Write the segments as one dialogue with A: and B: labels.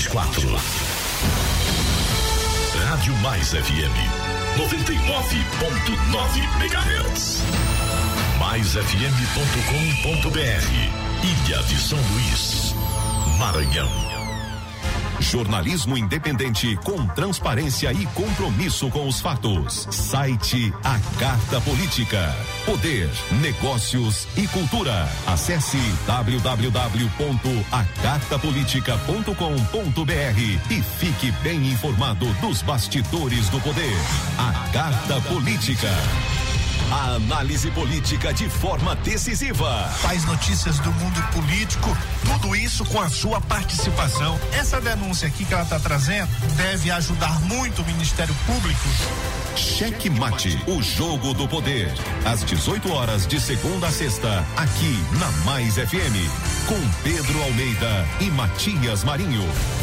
A: 624. Rádio Mais FM 99.9 MHz. MaisFM.com.br. Ilha de São Luís, Maranhão. Jornalismo independente com transparência e compromisso com os fatos. Site A Carta Política. Poder, negócios e cultura. Acesse www.acartapolitica.com.br e fique bem informado dos bastidores do poder. A Carta Política. A análise política de forma decisiva.
B: Faz notícias do mundo político, tudo isso com a sua participação. Essa denúncia aqui que ela está trazendo deve ajudar muito o Ministério Público.
A: Cheque Mate, o jogo do poder. Às 18 horas de segunda a sexta, aqui na Mais FM, com Pedro Almeida e Matias Marinho.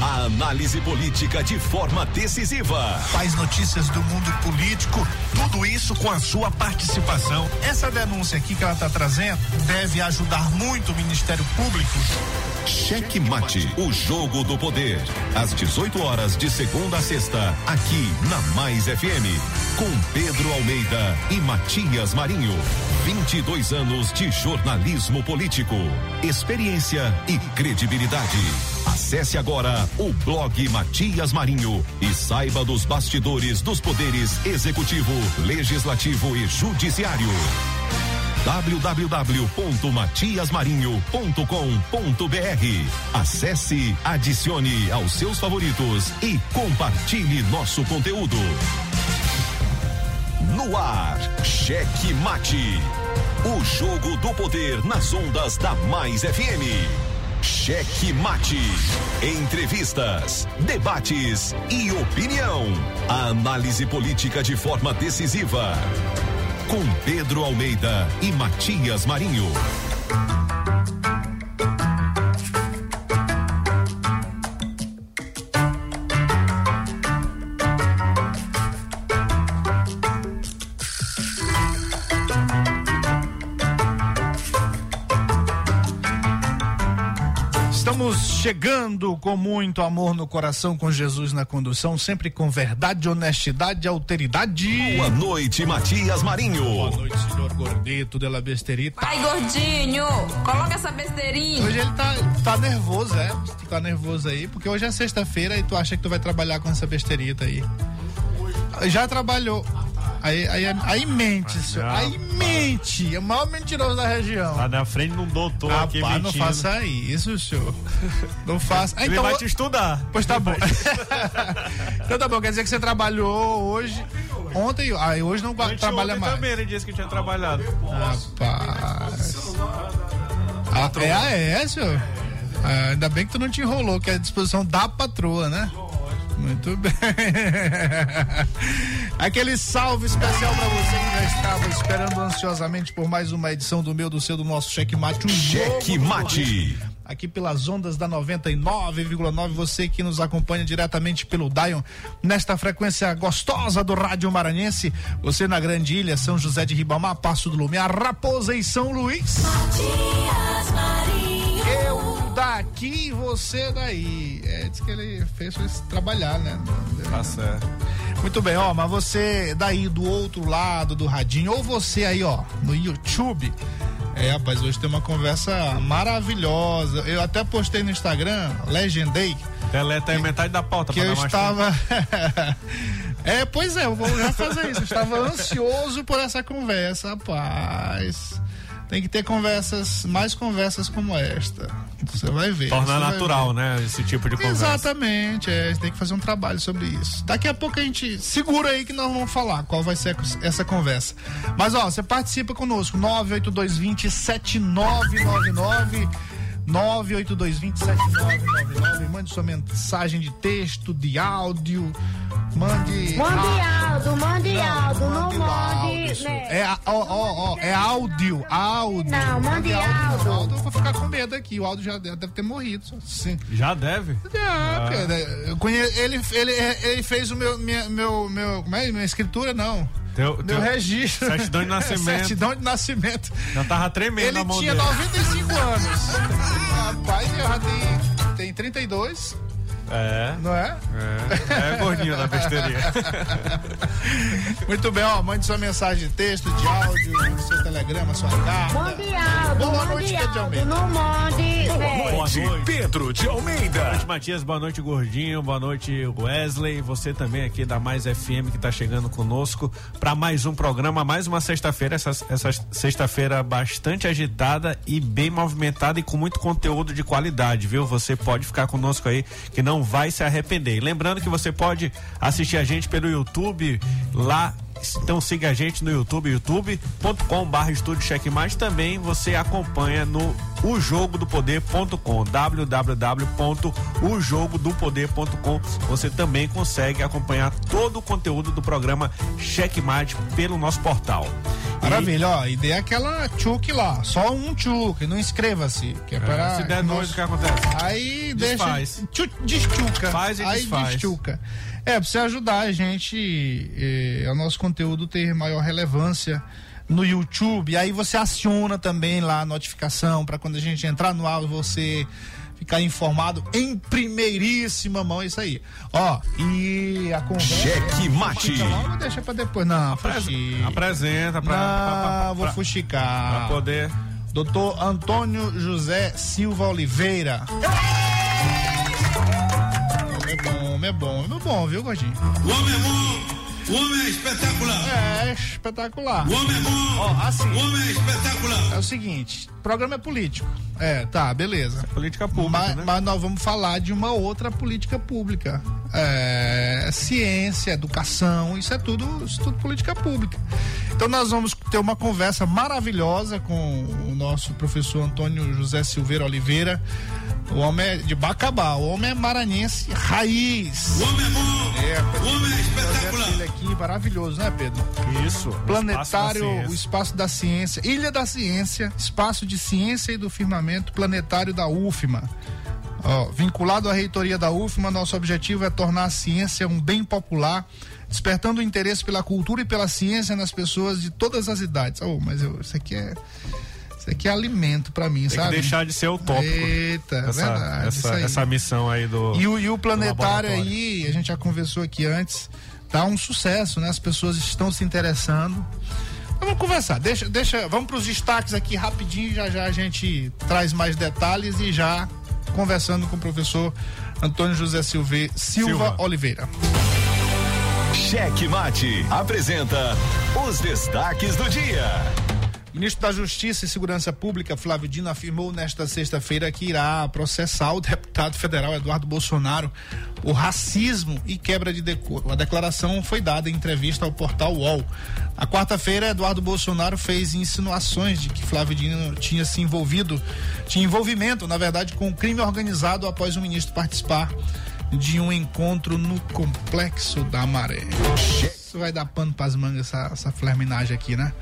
A: A análise política de forma decisiva.
B: Faz notícias do mundo político, tudo isso com a sua participação. Essa denúncia aqui que ela está trazendo deve ajudar muito o Ministério Público.
A: Cheque Mate, o jogo do poder. Às 18 horas de segunda a sexta, aqui na Mais FM, com Pedro Almeida e Matias Marinho. 22 anos de jornalismo político, experiência e credibilidade. Acesse agora o blog Matias Marinho e saiba dos bastidores dos poderes executivo, legislativo e judiciário www.matiasmarinho.com.br. Acesse, adicione aos seus favoritos e compartilhe nosso conteúdo. No ar, Cheque Mate. O jogo do poder nas ondas da Mais FM. Cheque Mate. Entrevistas, debates e opinião. A análise política de forma decisiva. Com Pedro Almeida e Matias Marinho.
B: Chegando com muito amor no coração, com Jesus na condução, sempre com verdade, honestidade e alteridade.
A: Boa noite, Matias Marinho.
B: Boa noite, senhor Gordito de la Besterita.
C: Ai, gordinho, coloca essa besteirinha.
B: Hoje ele tá, tá nervoso, é? Tu tá nervoso aí, porque hoje é sexta-feira e tu acha que tu vai trabalhar com essa besterita aí. Já trabalhou. Aí, aí, aí mente, senhor. Aí mente. É o maior mentiroso da região.
D: Tá na frente de um doutor aqui
B: Rapaz, não
D: mentindo.
B: faça isso, senhor. Não faça. Ah,
D: Ele
B: então,
D: vai te estudar.
B: Pois tá bom. então tá bom, quer dizer que você trabalhou hoje, ontem, aí hoje não vai- trabalha
D: Anteontem
B: mais.
D: também ele disse que tinha trabalhado.
B: Rapaz. Ah, é, ah, é, senhor? Ah, ainda bem que tu não te enrolou, que é a disposição da patroa, né? Muito bem. Aquele salve especial pra você que já estava esperando ansiosamente por mais uma edição do meu, do seu, do nosso Checkmate. Um
A: Cheque
B: jogo do
A: Mate.
B: poder. Aqui pelas ondas da 99,9, você que nos acompanha diretamente pelo Dion, nesta frequência gostosa do Rádio Maranhense, você na Grande Ilha, São José de Ribamar, Passo do Lumiar, Raposa e São Luís. Daqui, você daí. É, diz que ele fez isso trabalhar, né?
D: Tá certo.
B: Muito bem, ó, mas você daí do outro lado do radinho, ou você aí, ó, no YouTube. É, rapaz, hoje tem uma conversa maravilhosa. Eu até postei no Instagram, legendei,
D: Deleta aí metade da pauta
B: que
D: pra
B: eu estava. é, pois é, eu vou já fazer isso. Eu estava ansioso por essa conversa, rapaz. Tem que ter conversas, mais conversas como esta. Você vai ver.
D: Tornar natural,
B: ver.
D: né? Esse tipo de conversa.
B: Exatamente, é, a gente tem que fazer um trabalho sobre isso. Daqui a pouco a gente segura aí que nós vamos falar qual vai ser essa conversa. Mas ó, você participa conosco, 98220 7999 982207999 mande sua mensagem de texto, de áudio, mande
E: Mande
B: ah,
E: Aldo, mande Aldo, não
B: mande áudio,
E: mande.
B: isso.
E: né?
B: É, ó, ó, ó, é áudio, áudio.
E: Não, mande áudio.
B: áudio. Eu vou ficar com medo aqui, o áudio já deve ter morrido. Sim.
D: Já deve?
B: Ah, eu conheço, ele, ele, ele fez o meu, minha, meu, meu, como é? Minha escritura, não.
D: Teu,
B: Meu registro.
D: certidão de nascimento.
B: certidão de nascimento.
D: já tava tremendo
B: Ele
D: na mão
B: tinha
D: dele.
B: 95 anos. Rapaz, eu já tem, tem 32,
D: É,
B: não é?
D: é. É gordinho da besteirinha.
B: Muito bem, ó, mande sua mensagem de texto, de áudio, seu telegrama, sua carta.
E: Mande Aldo,
B: Boa noite, Pedro de Almeida.
E: não mande.
D: Boa noite.
A: Pedro de
D: Boa
A: Almeida.
D: noite, Matias. Boa noite, Gordinho. Boa noite, Wesley. Você também aqui da Mais FM que está chegando conosco para mais um programa, mais uma sexta-feira. Essa, essa sexta-feira bastante agitada e bem movimentada e com muito conteúdo de qualidade, viu? Você pode ficar conosco aí que não vai se arrepender. Lembrando que você pode assistir a gente pelo YouTube lá. Então siga a gente no YouTube, youtube.com barra estúdio checkmate. Também você acompanha no ojogodopoder.com www.ojogodopoder.com Você também consegue acompanhar todo o conteúdo do programa Checkmate pelo nosso portal.
B: Maravilha, ó, e dê aquela tchuk lá, só um tchuk, não inscreva-se, que é,
D: E,
B: para
D: é, se der dois, o que acontece?
B: Aí
D: Desfaz.
B: deixa. Tchu, destuca.
D: Faz e
B: aí
D: desfaz.
B: destuca. É, pra você ajudar a gente, eh, o nosso conteúdo ter maior relevância no YouTube. Aí você aciona também lá a notificação para quando a gente entrar no ar você ficar informado em primeiríssima mão. Isso aí. Ó, e a conversa.
A: Cheque mate.
B: Não deixa pra depois, não. Fuxica.
D: Apresenta pra, pra, pra-
B: Não, vou fuxicar.
D: pra poder.
B: Doutor Antônio José Silva Oliveira. É bom, é bom, é bom, viu, Gordinho?
F: O homem é bom, o homem é espetacular.
B: É espetacular.
F: O homem é bom,
B: Ó, assim,
F: o homem é espetacular.
B: é o seguinte, o programa é político. É, tá, beleza.
D: Política pública,
B: Mas,
D: né?
B: mas nós vamos falar de uma outra política pública. É, ciência, educação, isso é tudo, isso é tudo política pública. Então nós vamos ter uma conversa maravilhosa com o nosso professor Antônio José Silveira Oliveira. O homem é de Bacabá, o homem é maranhense raiz.
F: O homem é bom,
B: É,
F: o homem é
B: projeto
F: espetacular.
B: dele aqui maravilhoso, né, Pedro?
D: Isso.
B: Planetário,
D: Espaço da
B: o espaço da ciência, Ilha da Ciência, espaço de ciência e do firmamento planetário da UFMA. Ó, vinculado à reitoria da UFMA, nosso objetivo é tornar a ciência um bem popular, despertando o interesse pela cultura e pela ciência nas pessoas de todas as idades. Oh, mas eu, isso aqui é isso aqui é alimento pra mim,
D: Tem que
B: sabe?
D: deixar de ser utópico.
B: Eita,
D: essa,
B: verdade,
D: essa, essa missão aí do.
B: E o, e o planetário aí, a gente já conversou aqui antes, tá um sucesso, né? As pessoas estão se interessando. Mas Vamos conversar, deixa, deixa, vamos para os destaques aqui rapidinho, já já a gente traz mais detalhes e já conversando com o professor Antônio José Silve, Silva,
D: Silva.
B: Oliveira.
A: Cheque Mate apresenta os destaques do dia.
B: Ministro da Justiça e Segurança Pública, Flávio Dino, afirmou nesta sexta-feira que irá processar o deputado federal Eduardo Bolsonaro por racismo e quebra de decoro. A declaração foi dada em entrevista ao portal UOL. Na quarta-feira, Eduardo Bolsonaro fez insinuações de que Flávio Dino tinha se envolvido, tinha envolvimento, na verdade, com o crime organizado após o ministro participar de um encontro no Complexo da Maré. Isso vai dar pano pras mangas, essa, essa flerminagem aqui, né?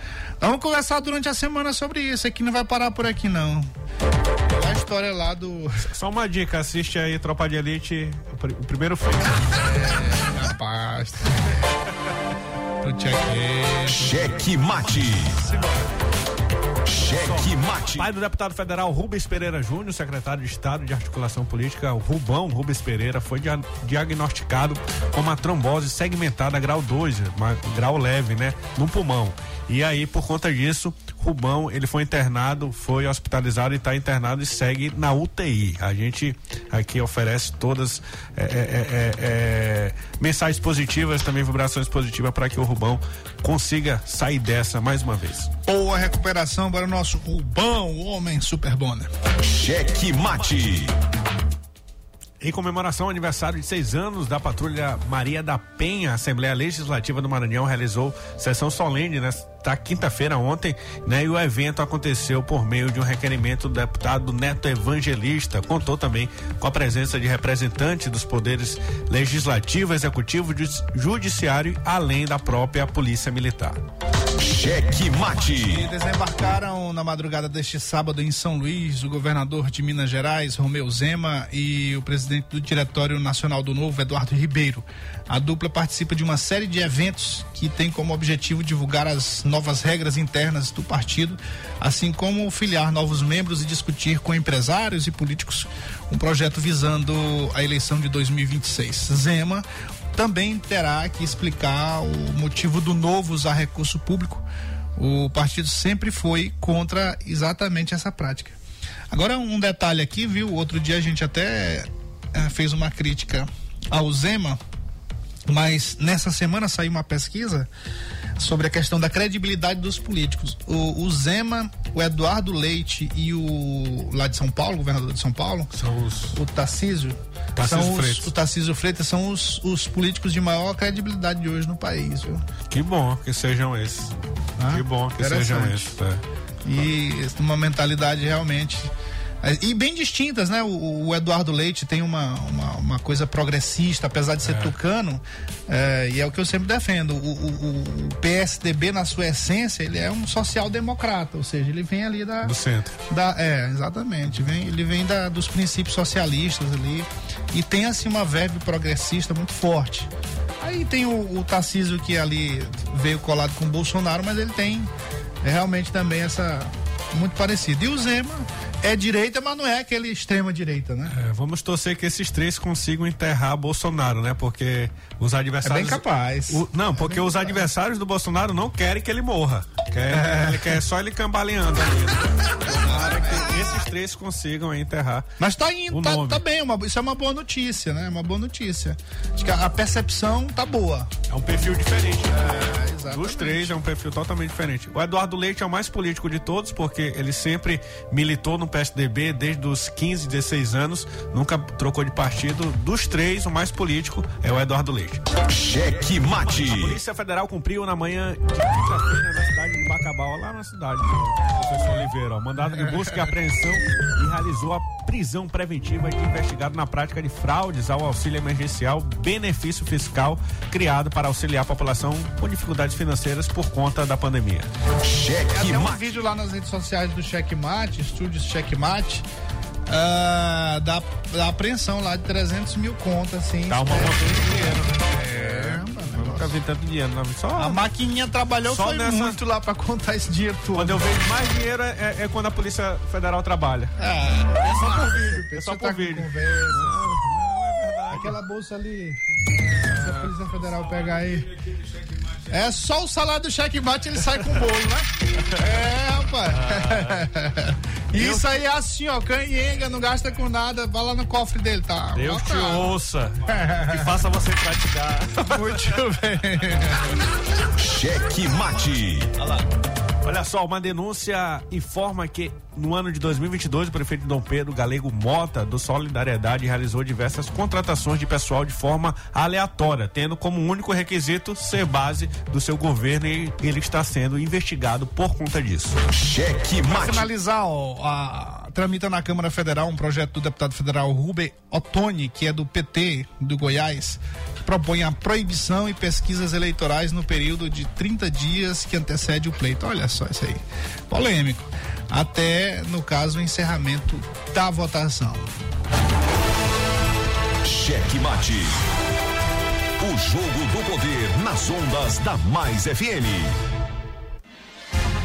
B: Vamos conversar durante a semana sobre isso. Aqui não vai parar por aqui, não. A história lá do.
D: Só uma dica, assiste aí Tropa de Elite, o, pri- o primeiro filme.
B: Rapaz. Pro check
A: Cheque mate. Cheque mate.
D: Pai do deputado federal Rubens Pereira Júnior, secretário de Estado de Articulação Política, Rubão Rubens Pereira, foi dia- diagnosticado com uma trombose segmentada grau 2, uma- grau leve, né, no pulmão. E aí, por conta disso, Rubão, ele foi internado, foi hospitalizado e está internado e segue na UTI. A gente aqui oferece todas é, é, é, é, mensagens positivas, também vibrações positivas para que o Rubão consiga sair dessa mais uma vez.
B: Boa recuperação para o nosso Rubão, o homem super bom, né?
A: Cheque mate.
D: Em comemoração ao aniversário de seis anos da Patrulha Maria da Penha, a Assembleia Legislativa do Maranhão realizou sessão solene nesta quinta-feira ontem, né? E o evento aconteceu por meio de um requerimento do deputado Neto Evangelista. Contou também com a presença de representantes dos poderes legislativo, executivo, judi- judiciário, além da própria Polícia Militar.
A: Cheque mate.
B: desembarcaram na madrugada deste sábado em São Luís o governador de Minas Gerais, Romeu Zema, e o presidente do Diretório Nacional do Novo, Eduardo Ribeiro. A dupla participa de uma série de eventos que tem como objetivo divulgar as novas regras internas do partido, assim como filiar novos membros e discutir com empresários e políticos um projeto visando a eleição de 2026. Zema também terá que explicar o motivo do novo usar recurso público. O partido sempre foi contra exatamente essa prática. Agora, um detalhe aqui, viu? Outro dia a gente até eh, fez uma crítica ao Zema, mas nessa semana saiu uma pesquisa sobre a questão da credibilidade dos políticos. O, o Zema, o Eduardo Leite e o lá de São Paulo, governador de São Paulo,
D: São os
B: o Tarcísio,
D: Tarcísio
B: são os,
D: Freitas.
B: o Tarcísio Freitas são os, os políticos de maior credibilidade de hoje no país, viu?
D: Que bom que sejam esses.
B: Ah,
D: que bom que sejam esses. tá?
B: E uma mentalidade realmente. E bem distintas, né? O, o Eduardo Leite tem uma, uma, uma coisa progressista, apesar de ser tucano, é, e é o que eu sempre defendo. O, o- o PSDB, na sua essência, ele é um social-democrata, ou seja, ele vem ali da.
D: Do centro.
B: Da, é, exatamente. Vem, ele vem da, dos princípios socialistas ali e tem assim uma verve progressista muito forte. Aí tem o, o Tarcísio que ali veio colado com o Bolsonaro, mas ele tem é, realmente também essa muito parecido. E o Zema é direita, mas não é aquele extrema direita, né?
D: É, vamos torcer que esses três consigam enterrar Bolsonaro, né? Porque os
B: É
D: adversários.
B: bem capaz.
D: O- não, porque os adversários do Bolsonaro não querem que ele morra. Quer, Ele quer só ele cambaleando ali. Né? Esses três consigam enterrar.
B: Mas tá indo,
D: O
B: tá,
D: nome.
B: tá bem, uma- isso é uma boa notícia, né? Uma boa notícia. Acho que a, a percepção tá boa.
D: É um perfil diferente. né?
B: exatamente.
D: Dos três é um perfil totalmente diferente. O Eduardo Leite é o mais político de todos, porque ele sempre militou no PSDB desde os 15, 16 anos, nunca trocou de partido. Dos três, o mais político é o Eduardo Leite.
A: Cheque mate.
D: Polícia Federal cumpriu na manhã de quinta-feira na cidade de Bacabal, lá na cidade do professor Oliveira, ó, mandado de busca e apreensão e realizou a prisão preventiva de investigado na prática de fraudes ao auxílio emergencial benefício fiscal criado para auxiliar a população com dificuldades financeiras por conta da pandemia.
A: Cheque
B: Tem um
A: mate.
B: vídeo lá nas redes sociais do Checkmate, estúdios Checkmate, ah, da, da apreensão lá de 300 mil contas, assim.
D: Dá uma
B: É,
D: montanha de dinheiro, né?
B: é,
D: Nunca vi tanto dinheiro, não. Só
B: A maquininha trabalhou
D: Só
B: foi
D: nessa-
B: muito lá pra contar esse dinheiro todo.
D: quando eu vejo mais dinheiro é, é quando a Polícia Federal trabalha.
B: É, é só por vídeo.
D: É só por
B: tá
D: vídeo.
B: Conversa.
D: É.
B: Aquela bolsa ali. Se a Polícia Federal pegar aí. É só o salário do checkmate ele sai com o bolo, né? É, rapaz. Isso aí é assim, ó. Canhenga, não gasta com nada. Vai lá no cofre dele, tá?
D: Deus te
B: Bota.
D: ouça e faça você praticar.
B: Muito bem.
A: Cheque mate.
D: Olha só, uma denúncia informa que no ano de 2022 o prefeito Dom Pedro Galego Mota do Solidariedade realizou diversas contratações de pessoal de forma aleatória, tendo como único requisito ser base do seu governo e ele está sendo investigado por conta disso.
A: Cheque
B: Pra
A: mate.
B: finalizar, ó, a- tramita na Câmara Federal um projeto do deputado federal Rubem Ottoni, que é do PT do Goiás, que propõe a proibição e pesquisas eleitorais no período de 30 dias que antecede o pleito. Olha só isso aí. Polêmico. Até, no caso, o encerramento da votação.
A: Cheque Mate. O jogo do poder nas ondas da Mais FM.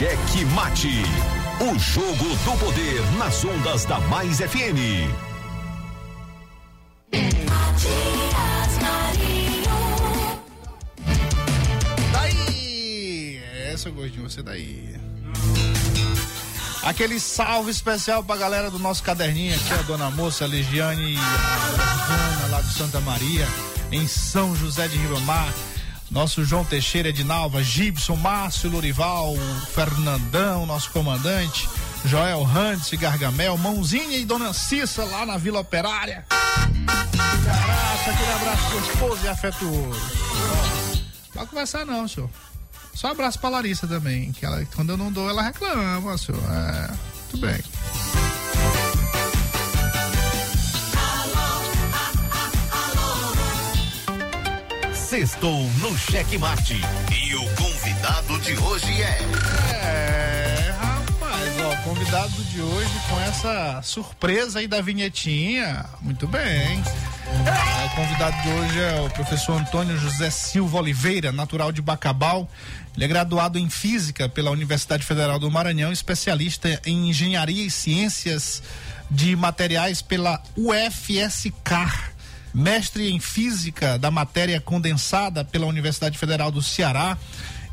A: Cheque Mate. O jogo do poder nas ondas da Mais FM.
B: Daí! Essa gostinho, você daí. Aquele salve especial pra galera do nosso caderninho aqui, a dona moça, a Legiane e a Ana lá de Santa Maria, em São José de Ribamar. Nosso João Teixeira de Nalva, Gibson, Márcio Lorival, Fernandão, nosso comandante, Joel Hans, Gargamel, Mãozinha e Dona Cissa lá na Vila Operária. Abraço, aquele abraço gostoso e afetuoso. Não vai conversar não, senhor. Só abraço pra Larissa também, que ela, quando eu não dou, ela reclama, senhor. É, tudo bem.
A: Sextou no Cheque Mate. E o convidado de hoje é.
B: É, rapaz, ó, convidado de hoje com essa surpresa aí da vinhetinha. Muito bem. É, o convidado de hoje é o professor Antônio José Silva Oliveira, natural de Bacabal. Ele é graduado em Física pela Universidade Federal do Maranhão, especialista em Engenharia e Ciências de Materiais pela UFSCar mestre em física da matéria condensada pela Universidade Federal do Ceará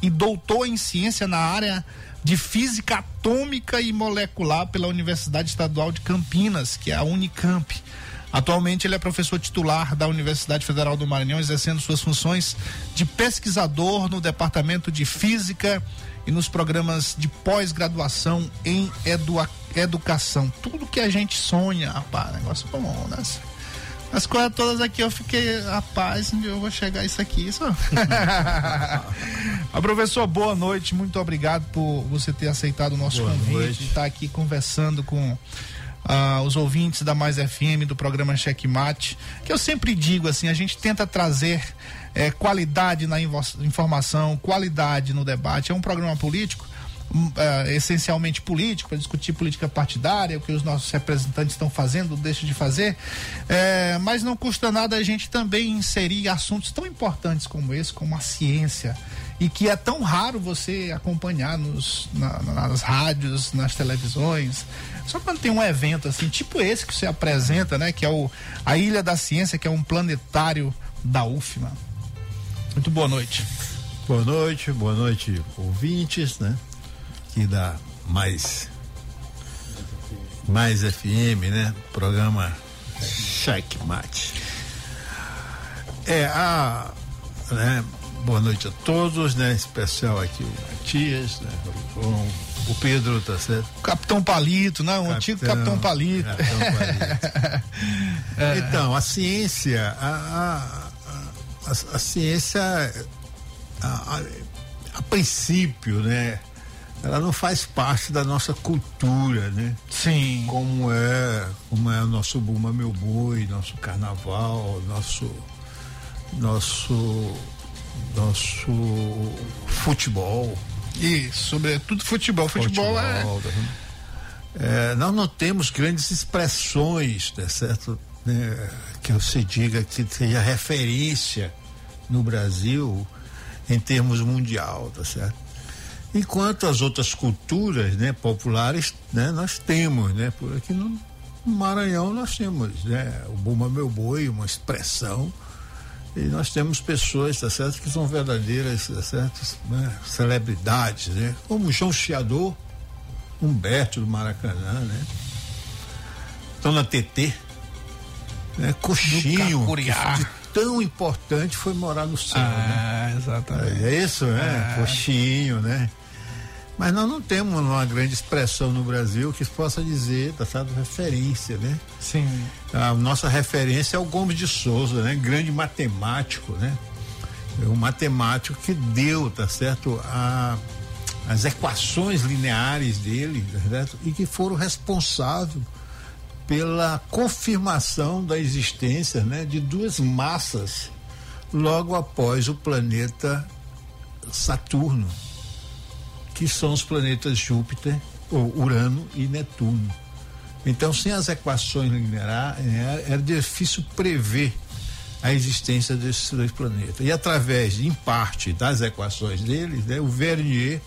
B: e doutor em ciência na área de física atômica e molecular pela Universidade Estadual de Campinas, que é a Unicamp. Atualmente ele é professor titular da Universidade Federal do Maranhão, exercendo suas funções de pesquisador no Departamento de Física e nos programas de pós-graduação em educação. Tudo que a gente sonha, rapaz, negócio bom, né? As coisas todas aqui eu fiquei, rapaz, onde eu vou chegar isso aqui, isso. A professor, boa noite, muito obrigado por você ter aceitado o nosso
G: Boa
B: convite, estar aqui conversando com ah, os ouvintes da Mais FM, do programa Checkmate, que eu sempre digo assim, a gente tenta trazer eh, qualidade na informação, qualidade no debate, é um programa político, eh, essencialmente político, para discutir política partidária, o que os nossos representantes estão fazendo, deixam de fazer. Eh, mas não custa nada a gente também inserir assuntos tão importantes como esse, como a ciência. E que é tão raro você acompanhar nos, na- nas rádios, nas televisões. Só quando tem um evento assim, tipo esse que você apresenta, né? Que é o a Ilha da Ciência, que é um planetário da UFMA. Muito boa noite.
G: Boa noite, boa noite, ouvintes, né? Que dá mais. Mais FM, né? Programa Checkmate. É, a. Né? Boa noite a todos, né? Em especial aqui o Matias, né? O, o Pedro, tá certo?
B: Capitão Palito, né? O antigo Capitão Palito.
G: Capitão Palito. Então, a ciência, a, a, a, a ciência, a, a- a princípio, né? Ela não faz parte da nossa cultura, né?
B: Sim.
G: Como é, como é o nosso Buma Meu Boi, nosso carnaval, nosso nosso nosso futebol.
B: Isso, sobretudo futebol. Futebol, é.
G: né? É, nós não temos grandes expressões, tá certo? Né, que você diga que seja referência no Brasil em termos mundial, tá certo? Enquanto as outras culturas, né, populares, né, nós temos, né, por aqui no Maranhão nós temos, né, o Buma Meu Boi, uma expressão, e nós temos pessoas, tá certo, que são verdadeiras, tá certo, né, celebridades, né, como João Chiador, Humberto do Maracanã, né, Dona TT, né, Coxinho, tão importante foi morar no céu,
B: Ah,
G: né?
B: exatamente.
G: É isso, né? Coxinho, né? Mas nós não temos uma grande expressão no Brasil que possa dizer, tá certo? Referência, né?
B: Sim.
G: A nossa referência é o Gomes de Souza, né? Grande matemático, né? É um matemático que deu, tá certo? A, as equações lineares dele, tá certo? E que foram responsáveis pela confirmação da existência, né? De duas massas logo após o planeta Saturno, que são os planetas Júpiter, ou Urano e Netuno. Então, sem as equações lineares, era difícil prever a existência desses dois planetas. E através, em parte, das equações deles, né, o Vernier,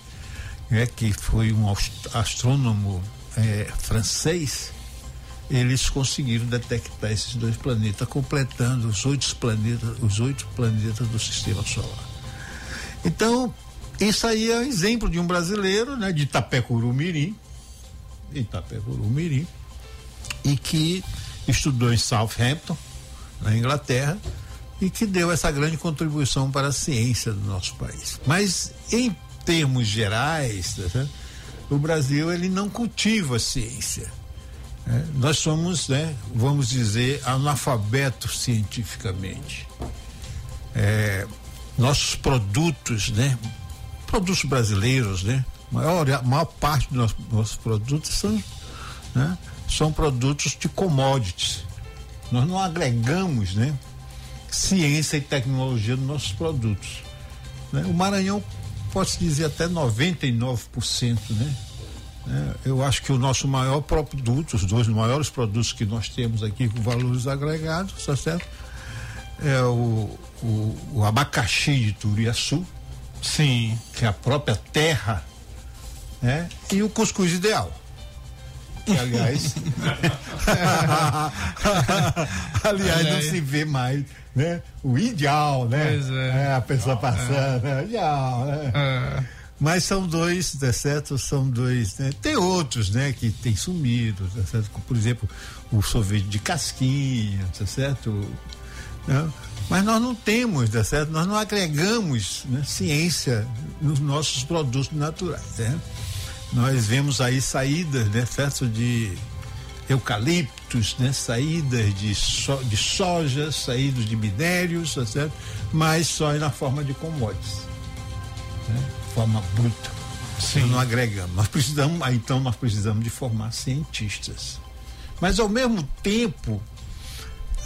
G: né, que foi um astrônomo é, francês, eles conseguiram detectar esses dois planetas, completando os oito planetas, os oito planetas do sistema solar. Então, isso aí é um exemplo de um brasileiro, né, de Itapecuru Mirim, Itapecuru Mirim, e que estudou em Southampton, na Inglaterra, e que deu essa grande contribuição para a ciência do nosso país. Mas em termos gerais, tá, o Brasil ele não cultiva a ciência. É, nós somos, né, vamos dizer, analfabetos cientificamente. É, nossos produtos, né, produtos brasileiros, né, maior, a maior parte dos nossos, nossos produtos são, né, são produtos de commodities. Nós não agregamos, né, ciência e tecnologia nos nossos produtos. Né? O Maranhão pode dizer até 99%, né? É, eu acho que o nosso maior produto, os dois maiores produtos que nós temos aqui com valores agregados, tá certo? É o, o, o abacaxi de Turiaçu,
B: sim,
G: que é a própria terra, né? E o cuscuz ideal. Que, aliás, aliás, não se vê mais, né? O ideal, né?
B: Pois é.
G: a pessoa passando, é. ideal, né?
B: É.
G: Mas são dois, tá certo? São dois, né? Tem outros, né? Que tem sumido, tá certo? Por exemplo, o sorvete de casquinha, tá certo? Né? Mas nós não temos, tá certo? Nós não agregamos né, ciência nos nossos produtos naturais, né? Nós vemos aí saídas, né? Certo? De eucaliptos, né? Saídas de, so, de soja, saídas de minérios, tá certo? Mas só na forma de commodities, né? forma bruta. Sim. Nós não agregamos. Nós precisamos, então nós precisamos de formar cientistas. Mas ao mesmo tempo,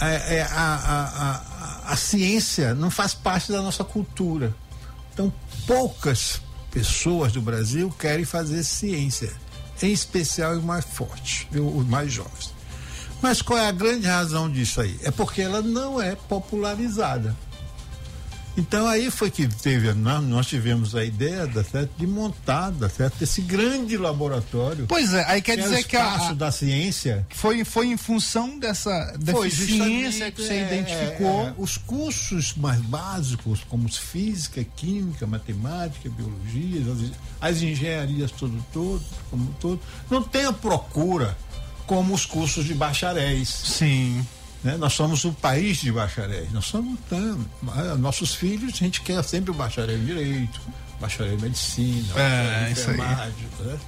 G: é, é, a, a, a, a, ciência não faz parte da nossa cultura. Então poucas pessoas do Brasil querem fazer ciência, em especial os mais fortes, os mais jovens. Mas qual é a grande razão disso aí? É porque ela não é popularizada. Então aí foi que teve, nós, nós tivemos a ideia da certo, de montar da certo, esse grande laboratório.
B: Pois é, aí quer
G: que
B: dizer
G: é
B: que a,
G: da ciência
B: foi foi em função dessa deficiência que você
G: é,
B: identificou.
G: É, os cursos mais básicos, como física, química, matemática, biologia, as, as engenharias todo todo, como todo, não tem a procura como os cursos de bacharéis.
B: Sim.
G: Né? Nós somos o país de bacharéis. Nós somos tam, nossos filhos, a gente quer sempre o bacharel em direito, bacharel em medicina,
B: é,
G: enfermagem. Né?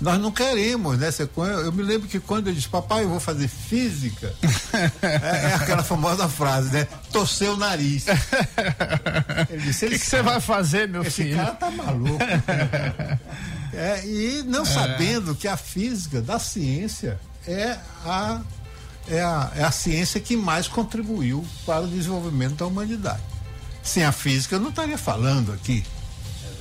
G: Nós não queremos, né? Eu me lembro que quando eu disse, papai, eu vou fazer física, é, é, aquela famosa frase, né? Torceu o nariz.
B: Ele disse, o que, você vai fazer, meu
G: esse
B: filho?
G: Esse cara tá maluco. É, e não sabendo que a física da ciência é a, é, a, é a ciência que mais contribuiu para o desenvolvimento da humanidade. Sem a física, eu não estaria falando aqui.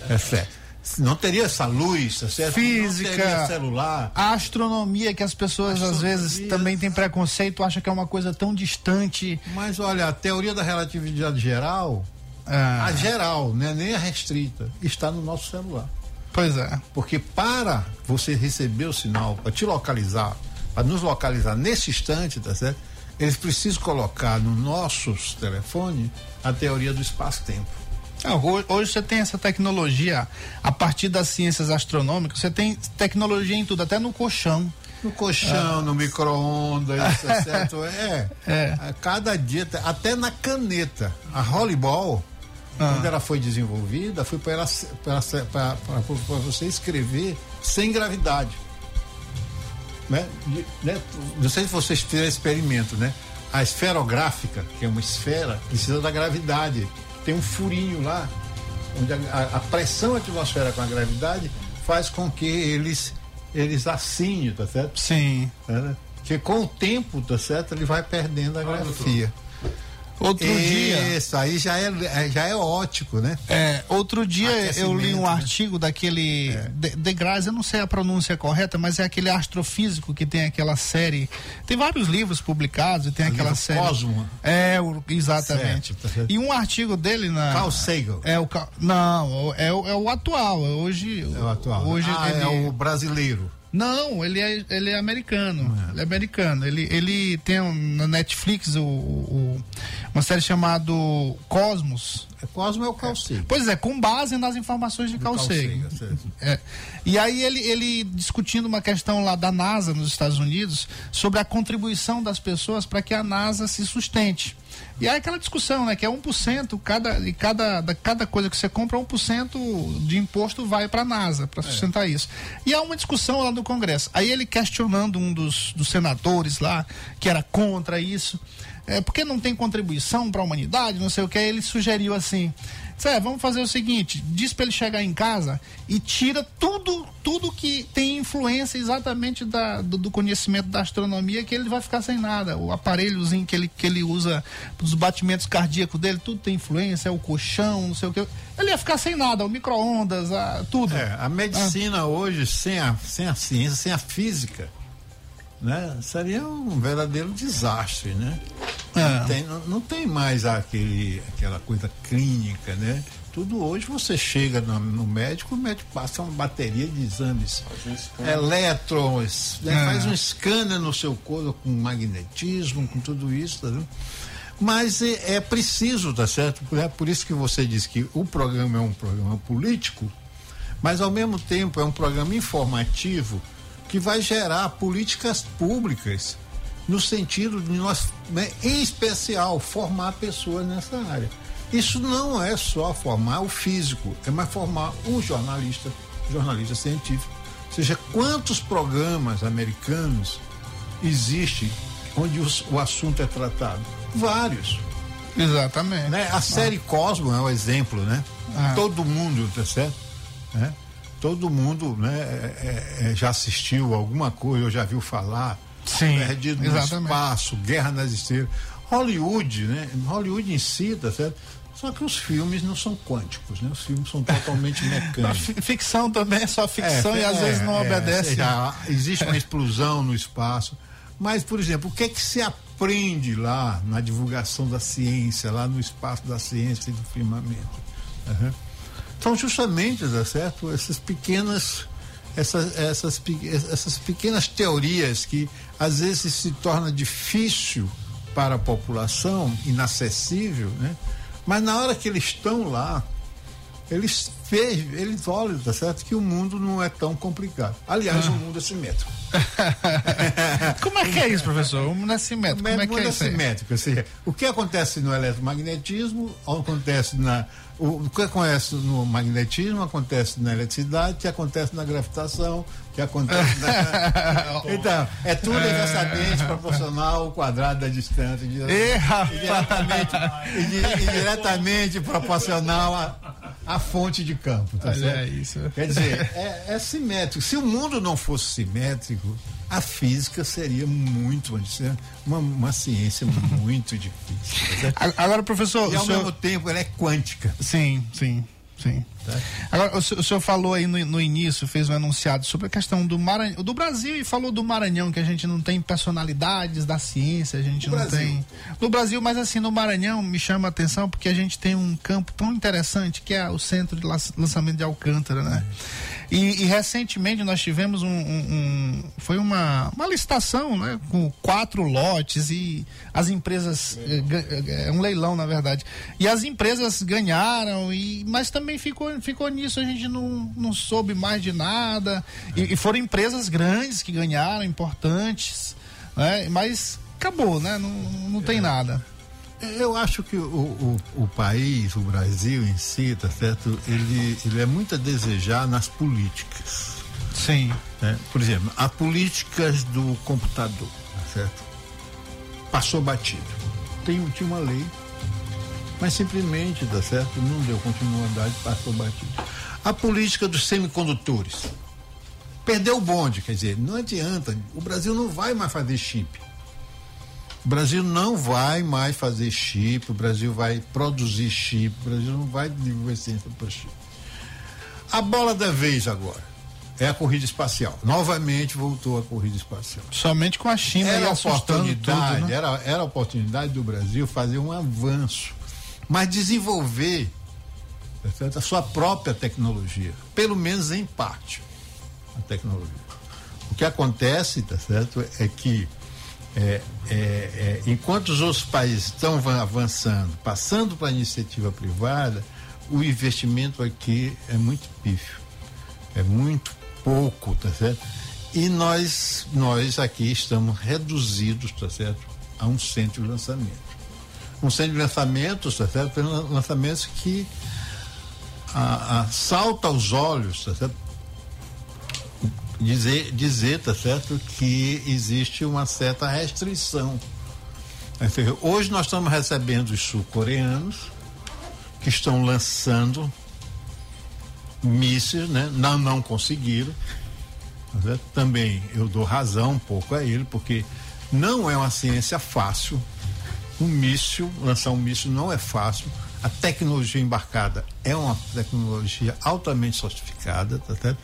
G: É certo. Não teria essa luz, tá certo?
B: Física,
G: celular.
B: a astronomia que as pessoas às vezes
G: Astronomia.
B: também têm preconceito, acham que é uma coisa tão distante.
G: Mas olha, a teoria da relatividade geral,
B: Ah,
G: a geral, né, nem a restrita, está no nosso celular.
B: pois é.
G: Porque para você receber o sinal, para te localizar, para nos localizar nesse instante, tá certo? Eles precisam colocar no nossos telefones a teoria do espaço-tempo.
B: Ho- hoje você tem essa tecnologia a partir das ciências astronômicas, você tem tecnologia em tudo, até no colchão.
G: No colchão, no micro-ondas, tá certo? É,
B: É.
G: A Cada dia, até na caneta. A Rollerball,
B: Ah.
G: quando ela foi desenvolvida, foi para você escrever sem gravidade. Né? De- né? Não sei se vocês fizeram experimento, né? A esferográfica, que é uma esfera, precisa da gravidade. Tem um furinho lá, onde a, a- a pressão atmosférica com a gravidade faz com que eles eles assinem, tá certo?
B: Sim.
G: né? Porque com o tempo, tá certo? Ele vai perdendo a grafia.
B: Outro dia.
G: Isso aí já é, é- já é ótico, né?
B: É, outro dia eu li um
G: né?
B: artigo daquele de, de Grasse, eu não sei a pronúncia correta, mas é aquele astrofísico que tem aquela série. Tem vários livros publicados e tem
G: O
B: aquela série.
G: Cosmo.
B: É, o- exatamente.
G: Certo, tá certo.
B: E um artigo dele na.
G: Carl Sagan.
B: É o não, é o, é o atual. é Hoje.
G: É o atual.
B: Hoje
G: ah,
B: ele,
G: é o brasileiro.
B: Não, ele é, ele é americano. Ele é americano. Ele, ele tem um- na Netflix o, o- uma série chamada Cosmos.
G: É Cosmo é o Carl Sagan.
B: Pois é, com base nas informações de Carl Sagan. É. E aí ele, ele discutindo uma questão lá da NASA nos Estados Unidos sobre a contribuição das pessoas para que a NASA se sustente. E aí aquela discussão, né, que é 1%, cada, e cada, da, cada coisa que você compra, 1% de imposto vai para a NASA, para sustentar isso. E há uma discussão lá no Congresso. Aí ele questionando um dos, dos senadores lá, que era contra isso, é, porque não tem contribuição para a humanidade, não sei o que, aí ele sugeriu assim, Zé, vamos fazer o seguinte, diz para ele chegar em casa e tira tudo, tudo que tem influência exatamente da, do, do conhecimento da astronomia, que ele vai ficar sem nada. O aparelhozinho que ele, que ele usa dos batimentos cardíacos dele, tudo tem influência, é o colchão, não sei o que. Ele ia ficar sem nada, o micro-ondas, a- tudo.
G: É, a medicina hoje, sem a, sem a ciência, sem a física, né? Seria um verdadeiro desastre, né?
B: É.
G: Não, tem, não, não tem mais aquele, aquela coisa clínica, né? Tudo hoje você chega no, no médico, o médico passa uma bateria de exames elétrons, né?
B: É.
G: faz um scanner no seu corpo com magnetismo, com tudo isso, tá vendo? Mas é, é preciso, tá certo? É por isso que você diz que o programa é um programa político, mas ao mesmo tempo é um programa informativo que vai gerar políticas públicas no sentido de nós, né, em especial, formar pessoas nessa área. Isso não é só formar o físico, é mais formar um jornalista, jornalista científico. Ou seja, quantos programas americanos existem onde os- o assunto é tratado? Vários.
B: Exatamente.
G: Né? A série Cosmo é um exemplo, né?
B: Ah.
G: Todo mundo, tá certo? Né? Todo mundo né, é- é- é, já assistiu alguma coisa, ou já viu falar.
B: Sim,
G: Perdido no
B: exatamente.
G: espaço, Guerra nas Estrelas. Hollywood, né? Hollywood em si, tá certo? Só que os filmes não são quânticos, né? Os filmes são totalmente mecânicos.
B: fi- ficção também é só ficção e às
G: é,
B: vezes não
G: é,
B: obedece.
G: seja, existe uma explosão no espaço. Mas, por exemplo, o que é que se aprende lá na divulgação da ciência, lá no espaço da ciência e do firmamento? Aham. Então, justamente, tá certo? Essas pequenas, essas, essas, essas pequenas teorias que às vezes se torna difícil para a população, inacessível, né? Mas na hora que eles estão lá, eles vejam, eles olham, tá certo? Que o mundo não é tão complicado. Aliás, o mundo é simétrico.
B: Como é que é isso, professor? O como é
G: o
B: que
G: mundo
B: é
G: é
B: isso aí?
G: simétrico. Ou seja, o que acontece no eletromagnetismo acontece na. O, que acontece no magnetismo acontece na eletricidade, que acontece na gravitação, que acontece na. então, é tudo inversamente proporcional ao quadrado da distância.
B: Ê, rapaz.
G: diretamente, e e diretamente proporcional a fonte de campo, tá
B: Olha
G: certo?
B: isso.
G: Quer dizer, é, é simétrico. Se o mundo não fosse simétrico, a física seria muito, dizer, uma, uma ciência muito difícil. tá certo?
B: A- Agora, professor,
G: E ao
B: senhor...
G: mesmo tempo ela é quântica.
B: Sim, sim, sim. Agora, o, senhor- o senhor falou aí no, no início, fez um enunciado sobre a questão do Maranhão, do Brasil e falou do Maranhão, que a gente não tem personalidades da ciência, a gente
G: No
B: não
G: Brasil.
B: tem. No Brasil, mas assim, no Maranhão me chama a atenção porque a gente tem um campo tão interessante que é o centro de lan- lançamento de Alcântara, né? E, e recentemente nós tivemos um, um- um- foi uma, uma licitação, né, com quatro lotes e as empresas eh, eh, é um leilão na verdade e as empresas ganharam e mas também ficou ficou nisso a gente não, não soube mais de nada e, e foram empresas grandes que ganharam importantes, né? Mas acabou, né? Não, não tem nada.
G: Eu acho que o, o, o país, o Brasil em si, tá certo? Ele, ele é muito a desejar nas políticas.
B: Sim.
G: né? Por exemplo, as políticas do computador, tá certo? Passou batido. Tem, tinha uma lei, mas simplesmente, tá certo? Não deu continuidade, passou batido. A política dos semicondutores. Perdeu o bonde, quer dizer, não adianta. O Brasil não vai mais fazer chip. O Brasil não vai mais fazer chip, o Brasil vai produzir chip, o Brasil não vai desenvolver ciência para chip. A bola da vez agora é a corrida espacial. Novamente voltou a corrida espacial.
B: Somente com a China
G: Era oportunidade,
B: tudo, né?
G: era, era a oportunidade do Brasil fazer um avanço, mas desenvolver a sua própria tecnologia, pelo menos em parte, a tecnologia. O que acontece, tá certo, é que é, é, é, enquanto os outros países estão van- avançando, passando para a iniciativa privada, o investimento aqui é muito pífio, é muito pouco, tá certo? E nós, nós aqui estamos reduzidos, tá certo, a um centro de lançamento. Um centro de lançamentos, tá certo? Lan- Lançamentos que a, a, salta aos olhos, tá certo? Dizer, dizer, tá certo, que existe uma certa restrição. Seja, Hoje nós estamos recebendo os sul-coreanos que estão lançando mísseis, né? Não, não conseguiram. tá? Também eu dou razão um pouco a ele, porque não é uma ciência fácil. Um míssil, lançar um míssil não é fácil. A tecnologia embarcada é uma tecnologia altamente sofisticada, tá certo?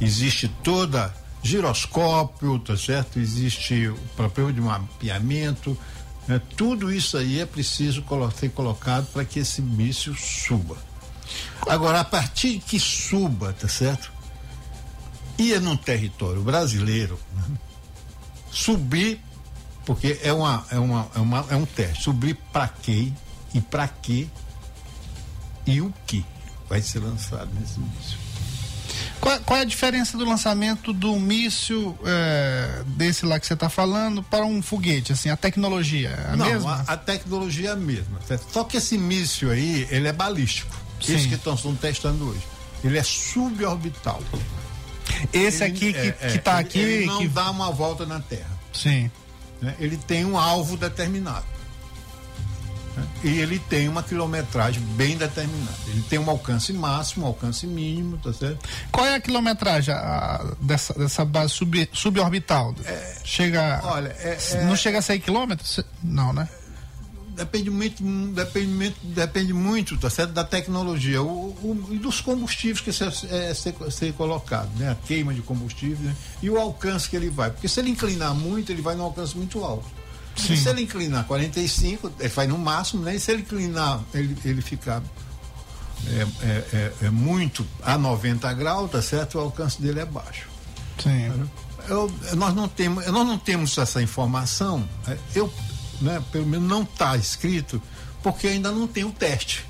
G: Existe toda giroscópio, tá certo? Existe o problema de mapeamento, né? tudo isso aí é preciso ser colocado para que esse míssil suba. Agora, a partir que suba, tá certo? Ia num território brasileiro, né? subir, porque é, uma, é, uma, é, uma, é um teste, subir para quê e para quê e o que vai ser lançado nesse míssil.
B: Qual, qual é a diferença do lançamento do míssil é, desse lá que você está falando para um foguete? Assim, a tecnologia é a
G: Não,
B: mesma?
G: A, a tecnologia é a mesma. certo? Só que esse míssil aí, ele é balístico.
B: Sim.
G: Esse que estão testando hoje. Ele é suborbital.
B: Esse
G: Ele-
B: aqui que,
G: é,
B: que
G: é,
B: tá
G: ele-
B: aqui.
G: Ele não
B: que-
G: dá uma volta na Terra.
B: Sim.
G: né? Ele tem um alvo determinado. E ele tem uma quilometragem bem determinada. Ele tem um alcance máximo, um alcance mínimo, tá certo?
B: Qual é a quilometragem a- dessa, dessa base sub, suborbital? chega.
G: olha, é- é-
B: não chega a 100 quilômetros? Não, né?
G: Depende muito, depende, muito- depende muito, tá certo? Da tecnologia o, o- e dos combustíveis que ser, é, ser, ser colocado, né? A queima de combustível né? e o alcance que ele vai. Porque se ele inclinar muito, ele vai num alcance muito alto.
B: Sim.
G: E se ele inclinar 45, ele vai no máximo, né? E se ele inclinar, ele, ele ficar é, é, é, é muito a 90 graus, tá certo? O alcance dele é baixo.
B: Sim.
G: Eu- nós, não temos, nós não temos essa informação, é, eu, né, pelo menos não está escrito, porque ainda não tem o teste.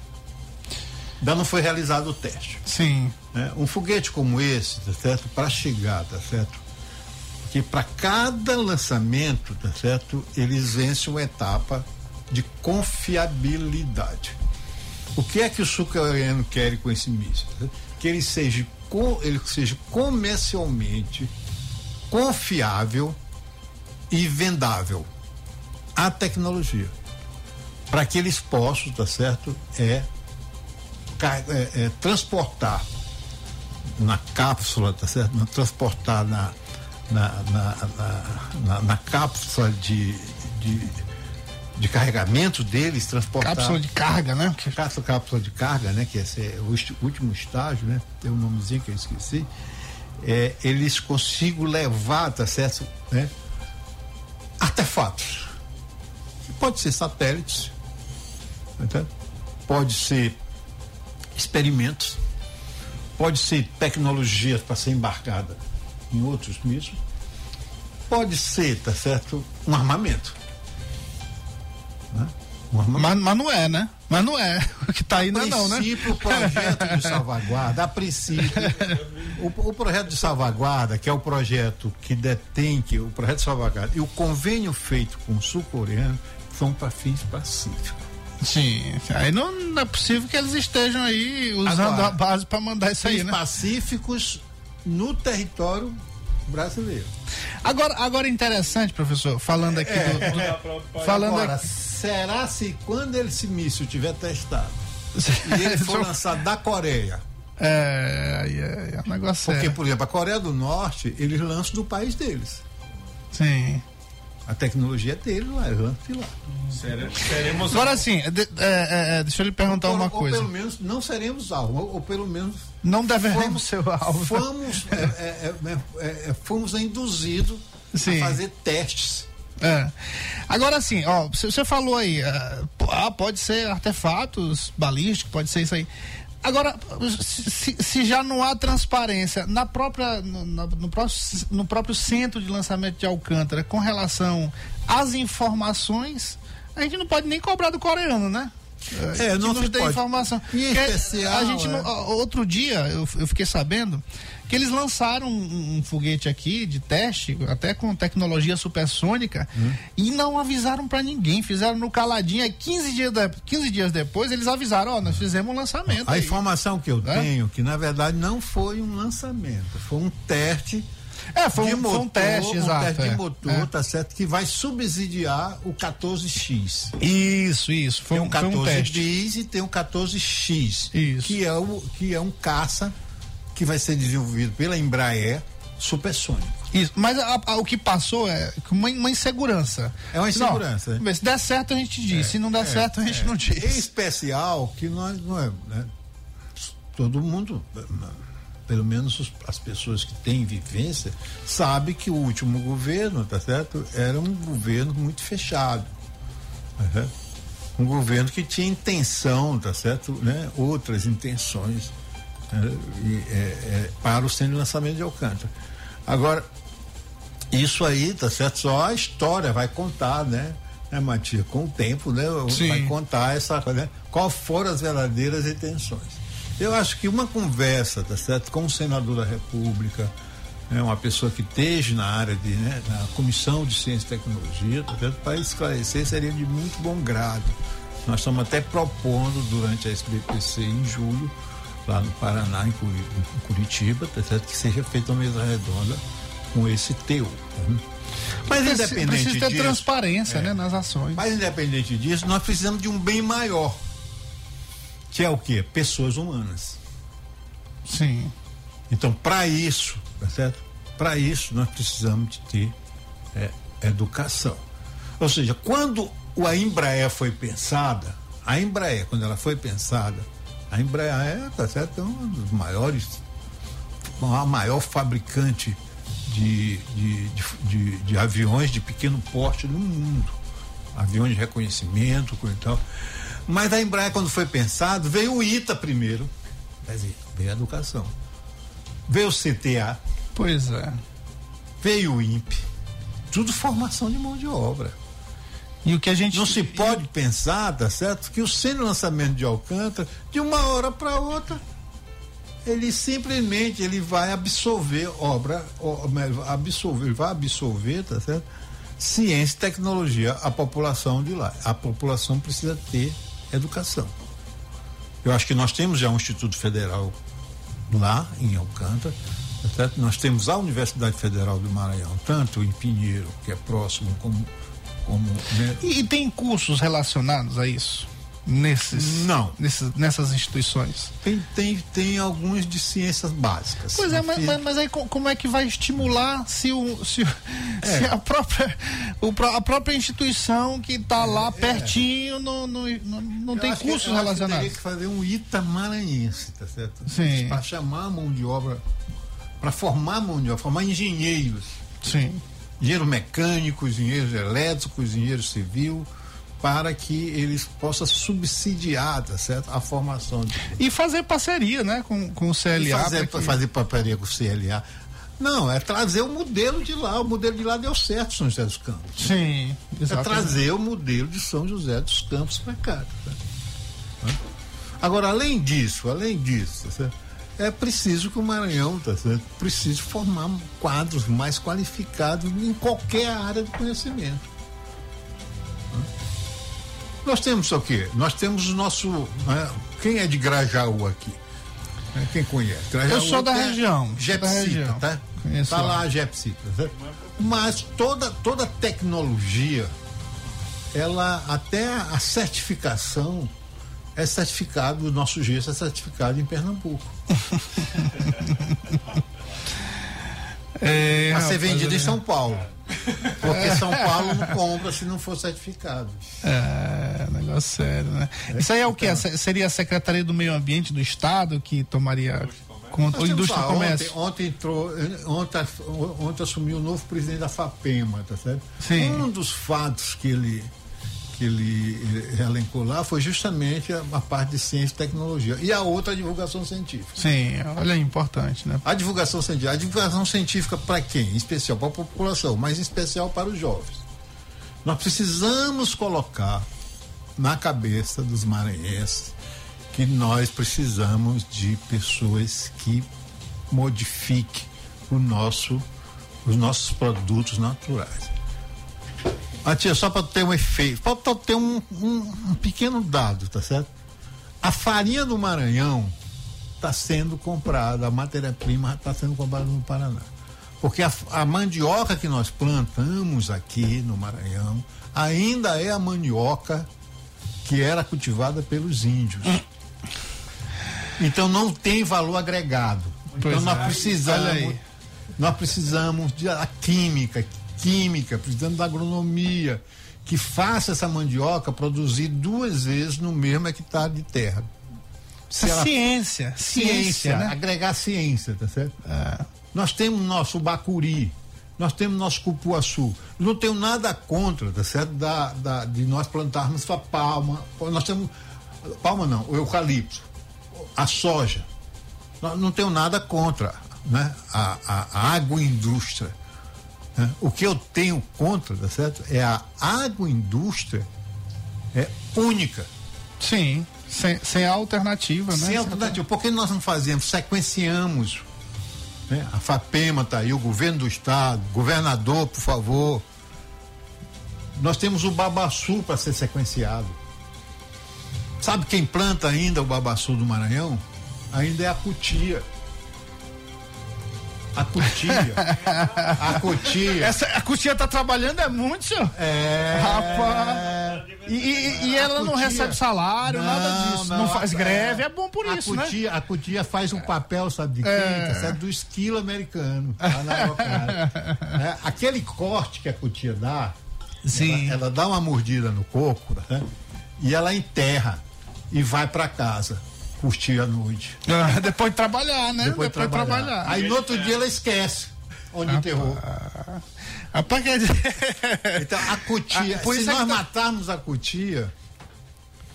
G: Ainda não foi realizado o teste.
B: Sim.
G: né? Um foguete como esse, tá certo? Para chegar, tá certo? Que para cada lançamento, tá certo? Eles vencem uma etapa de confiabilidade. O que é que o sul-coreano quer com esse míssil? Que ele seja, ele seja comercialmente confiável e vendável a tecnologia para que eles possam, tá certo? É é, é, transportar na cápsula, tá certo? Transportar na, na, na, na, na- cápsula de, de, de carregamento deles, transportar.
B: Cápsula de carga, né?
G: Cápsula, cápsula de carga, né? Que esse é o último estágio, né? Tem um nomezinho que eu esqueci. É, eles consigam levar, tá certo? Né? Artefatos. Pode ser satélites, tá? pode ser experimentos, pode ser tecnologia para ser embarcada em outros mísseis, pode ser, tá certo? Um armamento. Né? Um armamento.
B: Mas, mas não é, né? Mas não é. O que tá aí não é não, né?
G: o projeto de salvaguarda, a princípio, o, o projeto de salvaguarda, que é o projeto que detém, que o projeto de salvaguarda e o convênio feito com o sul-coreano são para fins pacíficos.
B: Sim. Aí não, não é possível que eles estejam aí usando
G: Agora,
B: a base para mandar isso aí, né?
G: pacíficos no território brasileiro.
B: Agora, agora é interessante, professor, falando aqui do, do- falando
G: Agora,
B: aqui,
G: será se quando esse míssil tiver testado e ele for lançado da Coreia,
B: é, aí é, é um negócio
G: porque, por exemplo, a Coreia do Norte, eles lançam do país deles.
B: Sim.
G: A tecnologia é deles lá, de lá.
D: Seremos
B: Agora assim, de- é, é, é, deixa eu lhe perguntar
G: ou,
B: uma
G: ou
B: coisa.
G: pelo menos não seremos alvo, ou, ou pelo menos
B: Não deveremos
G: fomos,
B: ser o alvo.
G: fomos, é, é, é, é, é, fomos induzidos
B: Sim.
G: a fazer testes.
B: É. Agora assim, ó, você falou aí, ah, pode ser artefatos balísticos, pode ser isso aí. Agora, se, se- já não há transparência na própria, no, no próprio, no próprio centro de lançamento de Alcântara com relação às informações, a gente não pode nem cobrar do coreano, né?
G: É,
B: que
G: não pode.
B: informação.
G: Em
B: Porque
G: especial,
B: a gente
G: é.
B: outro dia eu, eu fiquei sabendo que eles lançaram um, um foguete aqui de teste, até com tecnologia supersônica,
G: Hum.
B: e não avisaram pra ninguém, fizeram no caladinho. Aí 15 dias, de- 15 dias depois eles avisaram, ó, nós fizemos um lançamento.
G: A
B: aí.
G: informação que eu
B: É?
G: tenho, que na verdade não foi um lançamento, foi um teste
B: É, foi um, foi um
G: motor,
B: teste,
G: um
B: exato.
G: teste de
B: é.
G: motor,
B: É.
G: tá certo? Que vai subsidiar o 14X.
B: Isso, isso. Foi
G: Tem
B: um,
G: um
B: foi um
G: 14
B: teste.
G: bis e tem um 14X.
B: Isso.
G: Que é, o, que é um caça que vai ser desenvolvido pela Embraer supersônico.
B: Isso, mas a- a- o que passou é uma, uma insegurança.
G: É uma insegurança,
B: Não, Se der certo, a gente diz. se não der certo, a gente não
G: Em
B: diz.
G: especial que nós não é, né? Todo mundo, pelo menos os- as pessoas que têm vivência, sabe que o último governo, tá certo? Era um governo muito fechado. certo? Um governo que tinha intenção, tá certo? Né? Outras intenções né? E, é, é, para o centro de lançamento de Alcântara. Agora, isso aí, tá certo? Só a história vai contar, né? Né, Matias? Com o tempo, né?
B: Sim.
G: Vai contar essa né? Qual foram as verdadeiras intenções. Eu acho que uma conversa, tá certo? Com o senador da República, né? uma pessoa que esteja na área de, né? na Comissão de Ciência e Tecnologia, tá certo? Para esclarecer seria de muito bom grado. Nós estamos até propondo durante a SBPC em julho, lá no Paraná, em Curi- em Curitiba, tá certo? Que seja feita uma mesa redonda com esse teu. Mas
B: Preci-
G: independente
B: Precisa ter
G: disso,
B: transparência
G: é.
B: né, nas ações.
G: mas independente disso, nós precisamos de um bem maior. Que é o quê? Pessoas humanas.
B: Sim.
G: Então, para isso, tá certo? Para isso, nós precisamos de ter é, educação. Ou seja, quando a Embraer foi pensada, a Embraer, quando ela foi pensada, a Embraer, tá certo? É um dos maiores, a maior fabricante de, de, de, de- aviões de pequeno porte no mundo. Aviões de reconhecimento, e tal. Mas a Embraer, quando foi pensado, veio o ITA primeiro. Quer dizer, veio a educação. Veio o CTA,
B: Pois é.
G: veio o INPE. Tudo formação de mão de obra.
B: E o que a gente.
G: Não se pode pensar, tá certo? Que o de lançamento de Alcântara, de uma hora para outra, ele simplesmente ele vai absorver obra, absorver, vai absorver, tá certo? Ciência e tecnologia, a população de lá. A população precisa ter educação. Eu acho que nós temos já um Instituto Federal lá em Alcântara, certo? Nós temos a Universidade Federal do Maranhão, tanto em Pinheiro, que é próximo, como como né,
B: E, e tem cursos relacionados a isso? Nesses,
G: Não.
B: nesses, nessas instituições?
G: Tem, tem, tem alguns de ciências básicas.
B: Pois é, mas, mas, mas aí co- como é que vai estimular se, o, se,
G: É.
B: se a, própria, o a própria instituição que está lá pertinho não, não, não, não
G: É. eu
B: tem
G: que-
B: cursos
G: eu que
B: relacionados?
G: Teria que fazer um ITA maranhense, tá certo?
B: Sim.
G: Para chamar a mão de obra, para formar mão de obra, formar engenheiros.
B: Sim.
G: engenheiros mecânicos, engenheiros elétricos, engenheiro civil, para que eles possam subsidiar, tá certo? A formação de
B: E fazer parceria, né, com, com o
G: e
B: CLA.
G: fazer,
B: pra que-
G: fazer paparia com o CLA. Não, é trazer o modelo de lá. O modelo de lá deu certo, São José dos Campos.
B: Sim,
G: É
B: exatamente.
G: trazer o modelo de São José dos Campos para cá. tá? Agora, além disso, além disso, tá é preciso que o Maranhão tá certo? precise formar quadros mais qualificados em qualquer área do conhecimento. Nós temos o quê? Nós temos o nosso. né, Quem é de Grajaú aqui? Né, Quem conhece? Grajaú
B: Eu sou da região, da
G: Jepsita,
B: região.
G: tá?
B: Conheço
G: tá
B: lá.
G: a Jepsita. certo? Mas toda, toda tecnologia, ela até a certificação é certificado, o nosso gesso é certificado em Pernambuco.
B: É,
G: a ser vendido em
B: é.
G: São Paulo. Porque São Paulo não compra se não for certificado.
B: É, negócio sério, né? Isso aí é o que? Seria a Secretaria do Meio Ambiente do Estado que tomaria conta, ou Indústria
G: lá,
B: Comércio?
G: Ontem, ontem entrou, ontem, ontem assumiu o novo presidente da FAPEMA, tá certo?
B: Sim.
G: Um dos fatos que ele que ele elencou lá foi justamente a, a parte de ciência e tecnologia e a outra a divulgação científica.
B: Sim, olha aí, importante, né?
G: A divulgação científica, a divulgação científica para quem? Em especial para a população, mas em especial para os jovens. Nós precisamos colocar na cabeça dos maranhenses que nós precisamos de pessoas que modifiquem o nosso, os nossos produtos naturais. Ah, tia, só para ter um efeito, para ter um, um- um pequeno dado, tá certo? A farinha do Maranhão está sendo comprada, a matéria-prima está sendo comprada no Paraná. Porque a, a mandioca que nós plantamos aqui no Maranhão ainda é a mandioca que era cultivada pelos índios. Então não tem valor agregado.
B: Pois
G: então nós
B: é. Olha
G: precisamos,
B: aí.
G: nós precisamos de a química, química, precisamos da agronomia que faça essa mandioca produzir duas vezes no mesmo hectare de terra. Se ela-
B: ciência, ciência,
G: ciência,
B: né?
G: agregar ciência, tá certo? Nós temos nosso bacuri, nós temos nosso cupuaçu. Não tenho nada contra, tá certo? Da, da- de nós plantarmos a palma. Nós temos. Palma não, o eucalipto, a soja. Nós não tenho nada contra né? a, a, a agroindústria. Né? O que eu tenho contra, tá certo? É a agroindústria é única.
B: Sim, sem, sem alternativa, né?
G: Sem alternativa. Por que nós não fazemos? Sequenciamos. né? A FAPEMA está aí, o governo do estado, governador, por favor. Nós temos o babaçu para ser sequenciado. Sabe quem planta ainda o babaçu do Maranhão? Ainda é a cutia. A cutia. a cutia.
B: Essa, a Cutia tá trabalhando é muito, senhor.
G: É.
B: Rapaz. E, e- e ela não
G: cutia-
B: recebe salário, nada disso. Não, faz
G: é.
B: greve, é bom por
G: a
B: isso, né?
G: cutia, A cutia faz um papel, sabe de quem?
B: É.
G: Tá certo? Do esquilo americano. Araucária. É, aquele corte que a cutia dá,
B: Sim.
G: Ela, ela dá uma mordida no coco né? e ela enterra e vai para casa curtir a noite.
B: Ah, Depois de trabalhar, né?
G: Depois, de trabalhar. Aí no outro dia ela esquece onde enterrou.
B: Rapaz, quer dizer.
G: Então a cutia,
B: Ah,
G: se
B: é
G: nós
B: tá-
G: matarmos a cutia,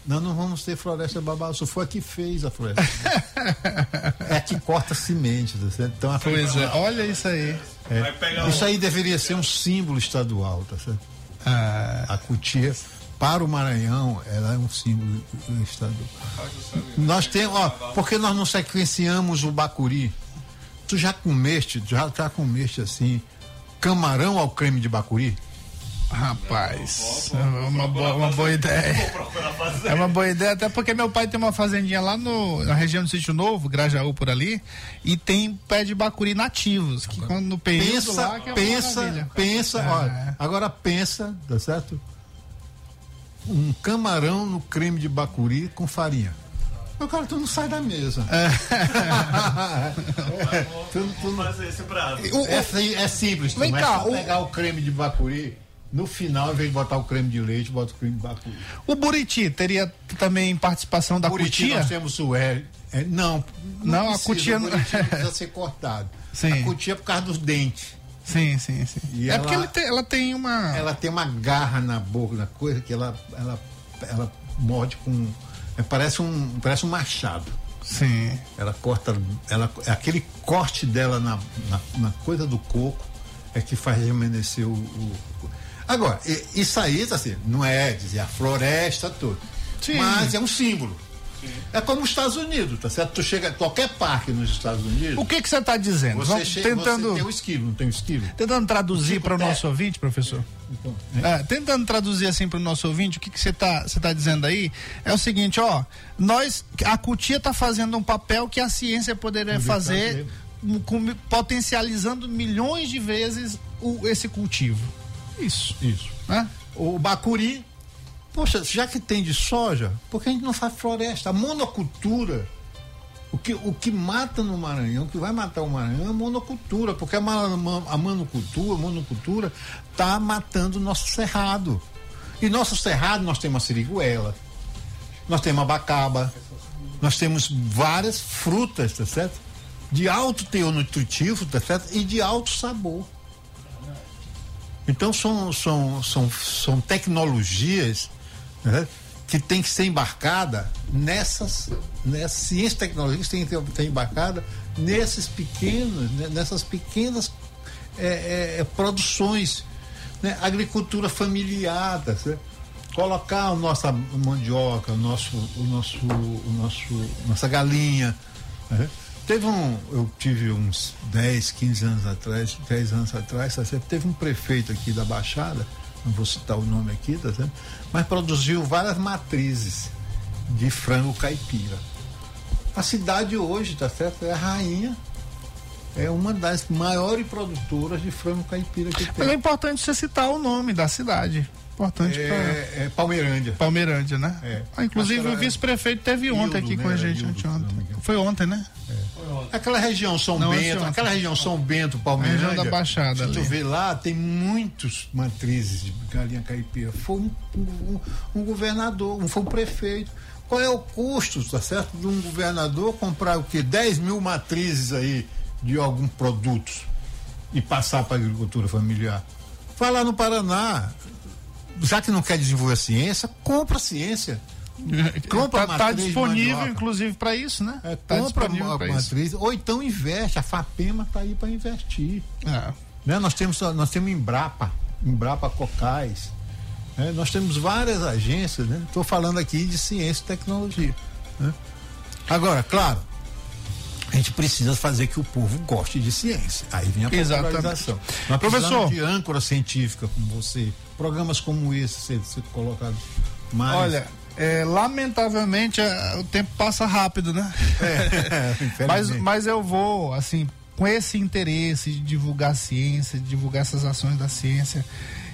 G: nós não vamos ter floresta babaçu. Foi a que fez a floresta. é a que corta semente. tá certo? Então, a
B: Pois é, olha isso aí.
G: É. Isso aí deveria ser um símbolo estadual, tá certo?
B: Ah,
G: A cutia, para o Maranhão, ela é um símbolo estadual. Nós temos, ó, por que nós não sequenciamos o bacuri? Tu já comeste, já, já comeste assim, camarão ao creme de bacuri?
B: rapaz, é uma boa, uma boa ideia. É uma boa ideia, até porque meu pai tem uma fazendinha lá no, na região do Sítio Novo, Grajaú por ali, e tem pé de bacuri nativos, que quando no período
G: Pensa,
B: lá que é
G: pensa,
B: maravilha.
G: pensa,
B: É.
G: olha, agora pensa, tá certo? Um camarão no creme de bacuri com farinha. Meu cara, tu não sai da mesa. tu, tu não-
D: fazer esse prato.
G: É, sim- é simples, tu,
B: Vem
G: mas
B: cá, o-
G: pegar o creme de bacuri, no final, ao invés de botar o creme de leite, bota o creme de bacuri.
B: O Buriti teria também participação da
G: Buriti,
B: cutia?
G: nós temos o é, é, não,
B: Não, a
G: precisa,
B: cutia
G: o
B: não-
G: Buriti não precisa ser cortado.
B: Sim.
G: A cutia é por causa dos dentes.
B: Sim, sim, sim.
G: E
B: é
G: ela-
B: porque ele tem- ela tem uma.
G: Ela tem uma garra na boca, na coisa que ela, ela, ela morde com. é, parece, um, parece um machado.
B: Sim.
G: Ela corta. Ela, aquele corte dela na, na, na coisa do coco é que faz rejuvenescer o. o- Agora, e- isso aí, tá assim, não é dizer a floresta toda.
B: Sim.
G: Mas é um símbolo. É como os Estados Unidos, tá certo? Tu chega a qualquer parque nos Estados Unidos.
B: O que que você está dizendo?
G: Você,
B: Vamos
G: chega,
B: tentando,
G: você tem um esquilo, não tem um esquilo?
B: tentando traduzir para o nosso ouvinte, professor.
G: Então,
B: É, tentando traduzir assim para o nosso ouvinte, o que que você está você tá dizendo aí é o seguinte, ó, nós a cutia está fazendo um papel que a ciência poderia fazer, com- potencializando milhões de vezes o, esse cultivo. Isso,
G: Isso.
B: né?
G: O bacuri, poxa, já que tem de soja, por que a gente não faz floresta? A monocultura, o que, o que mata no Maranhão, o que vai matar o Maranhão é a monocultura, porque a, a monocultura, a monocultura tá matando o nosso cerrado. E nosso cerrado nós temos a siriguela, nós temos a bacaba, nós temos várias frutas, tá certo? De alto teor nutritivo, tá certo? E de alto sabor. Então são, são, são, são tecnologias né, que tem que ser embarcada nessas, nessas ciências tecnológicas tem que ter embarcada nesses pequenos, né, nessas pequenas é, é, é, produções, né, agricultura familiar, tá colocar a nossa mandioca, o nosso, o nosso, o nosso, nossa galinha. né? Teve um, eu tive uns 10, 15 anos atrás, 10 anos atrás, tá teve um prefeito aqui da Baixada, não vou citar o nome aqui, tá certo? mas produziu várias matrizes de frango caipira. A cidade hoje, tá certo? É a rainha, é uma das maiores produtoras de frango caipira que
B: é
G: tem.
B: importante você citar o nome da cidade. Importante para
G: É, é Palmeirândia.
B: Palmeirândia, né?
G: É.
B: Ah, inclusive o vice-prefeito teve ontem aqui
G: né?
B: com a gente,
G: me engano.
B: Foi ontem, né?
G: Aquela região São
B: Não,
G: Bento, aquela região São Bento, Palmeirândia.
B: Região da Baixada
G: Se tu vê lá, tem muitos matrizes de galinha caipira. Foi um, um- um governador, um, foi um prefeito. Qual é o custo, tá certo, de um governador comprar o quê? 10 mil matrizes aí de algum produto e passar para a agricultura familiar? Vai lá no Paraná. Já que não quer desenvolver a ciência, compra a ciência. Compra
B: tá, tá
G: matriz de
B: disponível,
G: mandioca.
B: inclusive, para isso, né?
G: É,
B: tá
G: compra a
B: pra isso.
G: matriz, ou então investe. A FAPEMA está aí para investir.
B: É.
G: Né? Nós temos nós temos Embrapa, Embrapa Cocais. né? Nós temos várias agências, né? Estou falando aqui de ciência e tecnologia. né? Agora, claro, a gente precisa fazer que o povo goste de ciência. Aí vem a
B: Exatamente.
G: popularização. Nós
B: Professor.
G: precisamos de âncora científica como você, programas como esse ser, ser colocados mais.
B: Olha, é, lamentavelmente é, o tempo passa rápido, né?
G: É,
B: mas, mas eu vou, assim, com esse interesse de divulgar a ciência, de divulgar essas ações da ciência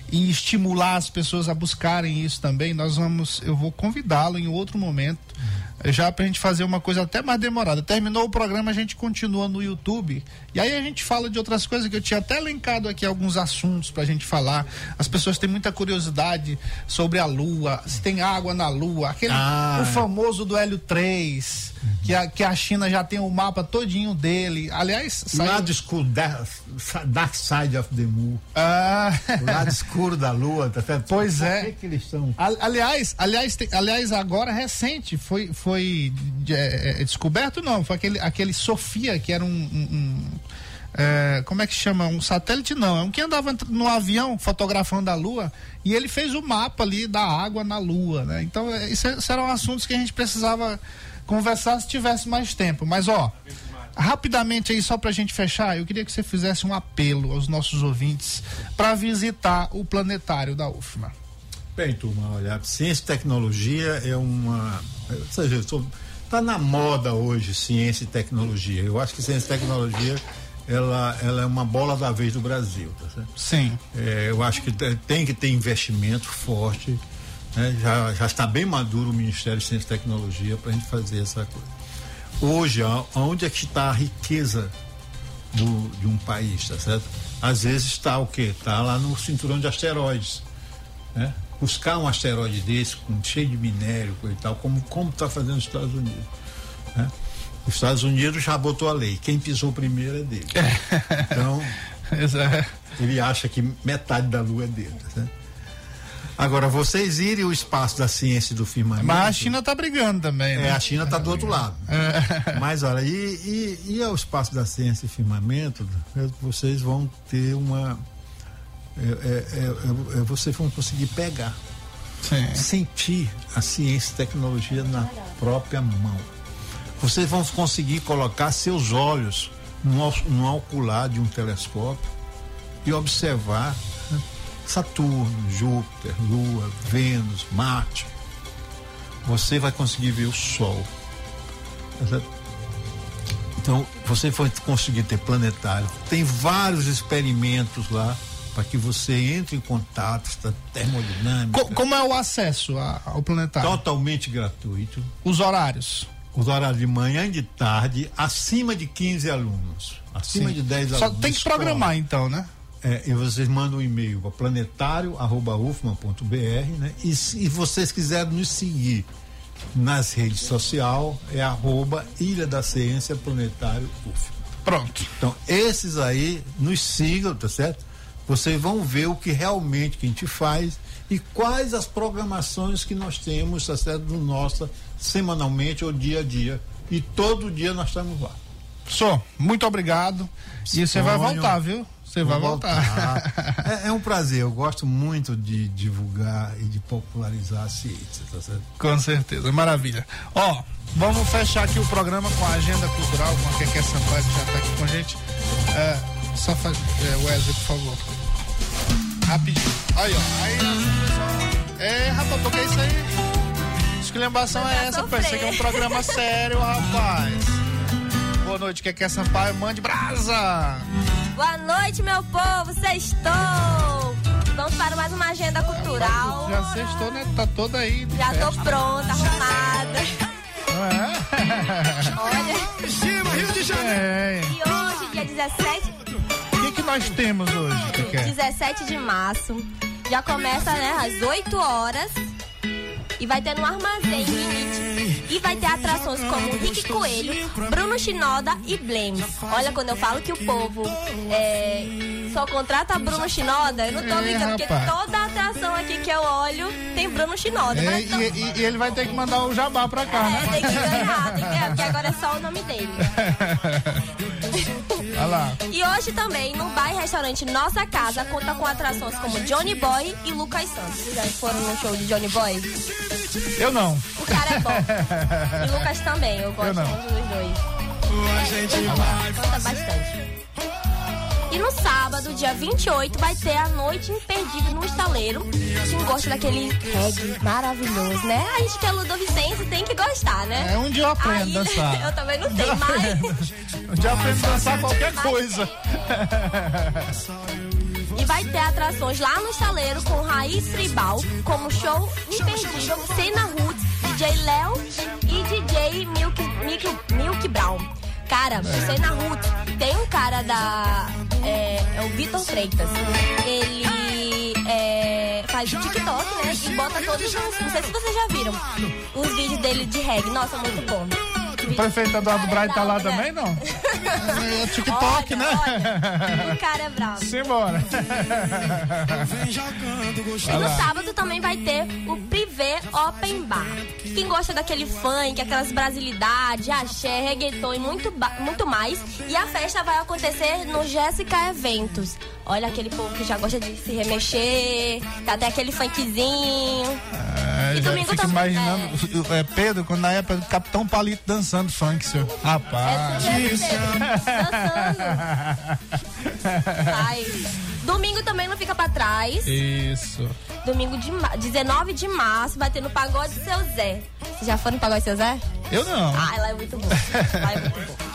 B: e estimular as pessoas a buscarem isso também, nós vamos, eu vou convidá-lo em outro momento, eh, já pra gente fazer uma coisa até mais demorada. Terminou o programa, a gente continua no YouTube e aí a gente fala de outras coisas que eu tinha até elencado aqui alguns assuntos pra gente falar. As pessoas têm muita curiosidade sobre a Lua, se tem água na Lua, aquele
G: Ah.
B: o famoso do Hélio 3, que a, que a China já tem o mapa todinho dele. Aliás, saiu-
G: lado escuro, da- Dark Side of the Moon.
B: Ah,
G: O lado escuro da lua, tá certo?
B: Pois
G: Por
B: é.
G: que, que eles estão?
B: al- aliás, aliás, tem- aliás, agora recente foi, foi é, é, descoberto, não, foi aquele, aquele Sofia, que era um. um- um, é, como é que chama? Um satélite não, é um que andava no avião fotografando a Lua e ele fez o mapa ali da água na Lua, né? Então, é, isso, é- isso eram assuntos que a gente precisava conversar se tivesse mais tempo. Mas, ó, rapidamente aí, só pra gente fechar, eu queria que você fizesse um apelo aos nossos ouvintes para visitar o planetário da UFMA.
G: Bem, turma, olha, ciência e tecnologia é uma. Ou seja, está na moda hoje ciência e tecnologia. Eu acho que ciência e tecnologia ela, ela é uma bola da vez do Brasil, tá certo?
B: Sim.
G: É, eu acho que te- tem que ter investimento forte. Né? já, já está bem maduro o Ministério de Ciência e Tecnologia para a gente fazer essa coisa. Hoje, aonde é que está a riqueza do- de um país, tá certo? Às vezes está o quê? Está lá no cinturão de asteroides, né? Buscar um asteroide desse, com, cheio de minério e tal, como como está fazendo os Estados Unidos, né? Os Estados Unidos já botou a lei, quem pisou primeiro é dele. Então, ele acha que metade da Lua é dele, certo? Agora, vocês irem o espaço da ciência e do firmamento...
B: Mas a China tá brigando também, né?
G: É, a China está do outro lado. Mas olha, e, e, e ao espaço da ciência e firmamento, né, vocês vão ter uma. É, é, é, é, vocês vão conseguir pegar, sentir a ciência e tecnologia na própria mão. Vocês vão conseguir colocar seus olhos no, no ocular de um telescópio e observar Saturno, Júpiter, Lua, Vênus, Marte. Você vai conseguir ver o Sol. Então, você vai conseguir ter planetário. Tem vários experimentos lá para que você entre em contato, está termodinâmica.
B: Co- como é o acesso a- ao planetário?
G: Totalmente gratuito.
B: Os horários.
G: Os horários de manhã e de tarde, acima de 15 alunos. Acima
B: Sim.
G: de 10
B: Só
G: alunos.
B: tem que programar, então, né?
G: É, e vocês mandam um e-mail para planetário.ufma.br, né? E se vocês quiserem nos seguir nas redes sociais, é arroba Ilha da Ciência Planetário UFMA.
B: Pronto.
G: Então, esses aí, nos sigam, tá certo? Vocês vão ver o que realmente que a gente faz e quais as programações que nós temos, tá certo? No nosso, semanalmente ou dia a dia. E todo dia nós estamos lá.
B: Só, muito obrigado. E você vai voltar, viu? Você vai
G: Vou
B: voltar.
G: é, é um prazer, eu gosto muito de divulgar e de popularizar a ciência, tá certo?
B: Com certeza, maravilha. Ó, vamos fechar aqui o programa com a agenda cultural, com a Keké Sampaio, que já tá aqui com a gente. É, só faz. É, Wesley, por favor. Rapidinho. Aí, ó. Aí, pessoal. É, rapaz, porque isso aí. Esculhambação é essa. Isso aqui é um programa sério, rapaz. Boa noite, Keké Sampaio. Mande brasa!
H: Boa noite, meu povo, sextou! Vamos para mais uma agenda cultural.
B: Já sextou, né? Tá toda aí. de
H: Já tô
B: festa.
H: pronta, arrumada.
B: Olha. É.
H: E hoje, dia 17,
B: O que, que nós temos hoje, Keké?
H: 17 de março, já começa, né, às 8 horas. E vai ter no armazém. E vai ter atrações como Rick Coelho, Bruno Shinoda e Blems. Olha, quando eu falo que o povo é, só contrata Bruno Shinoda, eu não tô
B: É,
H: brincando, porque toda atração aqui que eu olho tem Bruno Shinoda.
B: É,
H: tô-
B: e, e- e ele vai ter que mandar o jabá pra cá,
H: É,
B: né?
H: tem que ganhar, tem que, porque agora é só o nome dele.
B: Olha lá.
H: E hoje também, no bar e restaurante Nossa Casa, conta com atrações como Johnny Boy e Lucas Santos. Vocês já foram no show de Johnny Boy?
B: Eu não.
H: O cara é bom. E Lucas também, eu gosto
B: Eu não.
H: muito dos dois. Canta bastante. E no sábado, dia 28, vai ter a noite imperdível no estaleiro. Quem gosta daquele reggae maravilhoso, né? A gente que é ludovicense tem que gostar, né?
B: É um dia eu aprendo
H: Aí,
B: dançar.
H: eu também não sei, mas...
B: Um dia eu aprendo a dançar qualquer coisa.
H: E vai ter atrações lá no estaleiro com Raiz Tribal, como show imperdível, Cena Roots, DJ Léo e DJ Milk, Milk, Milk Brown. Cara, o Cena Roots tem um cara da. É, é o Vitor Freitas. Ele é, faz o TikTok, né? E bota todos os. Não sei se vocês já viram os vídeos dele de reggae. Nossa, muito bom.
B: O prefeito Eduardo Braga tá lá também, não? É TikTok,
H: Olha,
B: né?
H: olha, o cara é bravo.
B: Simbora.
H: E no sábado também vai ter o Open Bar. Quem gosta daquele funk, aquelas brasilidades, axé, reggaeton e muito, muito mais. E a festa vai acontecer no Jéssica Eventos. Olha aquele povo que já gosta de se remexer, tá até aquele funkzinho.
B: É,
H: E domingo
B: fico
H: também,
B: imaginando é, Pedro, quando na época do Capitão Palito dançando funk, senhor. Rapaz.
H: Ai. Domingo também não fica pra trás.
B: Isso.
H: Domingo de ma- 19 de março vai ter no Pagode Seu Zé. Vocês já foram no Pagode Seu Zé?
B: Eu não.
H: Ah, ela é muito boa. Ela é muito boa.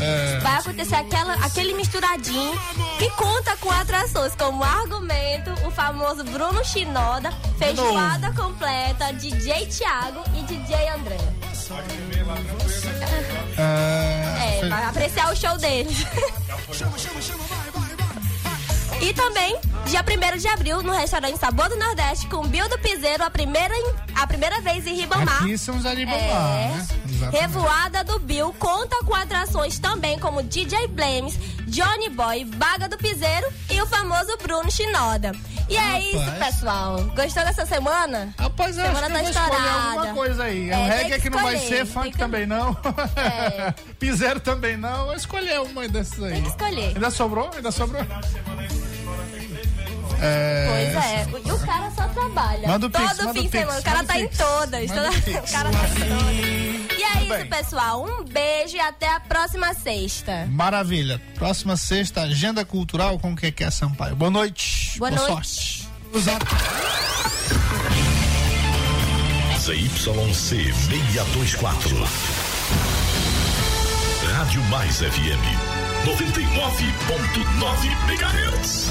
B: É.
H: vai acontecer aquela, aquele misturadinho que conta com atrações como argumento, o famoso Bruno Chinoda, feijoada completa, DJ Thiago e DJ André.
B: É,
H: É, vai apreciar o show deles. E também, dia 1 de abril, no restaurante Sabor do Nordeste, com Bill do Piseiro, a primeira, a primeira vez em Ribamar.
B: Aqui são os
H: É.
B: né? Exatamente.
H: Revoada do Bill conta com atrações também como DJ Blames, Johnny Boy, Baga do Piseiro e o famoso Bruno Chinoda. E é isso,
B: Rapaz.
H: pessoal. Gostou dessa semana?
B: Rapaz, eu acho
H: semana
B: que eu
H: tá
B: escolher
H: estourada.
B: alguma coisa aí.
H: É,
B: o
H: tem
B: reggae
H: que
B: aqui não vai ser, funk
H: que-
B: também não.
H: É.
B: Piseiro também não. Vou escolher uma dessas aí.
H: Tem que escolher.
B: Ainda sobrou? Ainda sobrou? É,
H: Pois é. E o cara só trabalha.
B: Manda o
H: Todo
B: Pix, manda
H: fim
B: o
H: de
B: Pix,
H: semana. O cara tá
B: o
H: em
B: Pix.
H: todas. Toda-
B: o Pix.
H: O cara tá em todas. E é
B: Tudo
H: isso,
B: bem.
H: pessoal. Um beijo e até a próxima sexta.
B: Maravilha. Próxima sexta, agenda cultural com o que é Sampaio. Boa noite.
H: Boa noite.
B: sorte.
A: ZYC 624. Rádio Mais FM 99.9 MHz.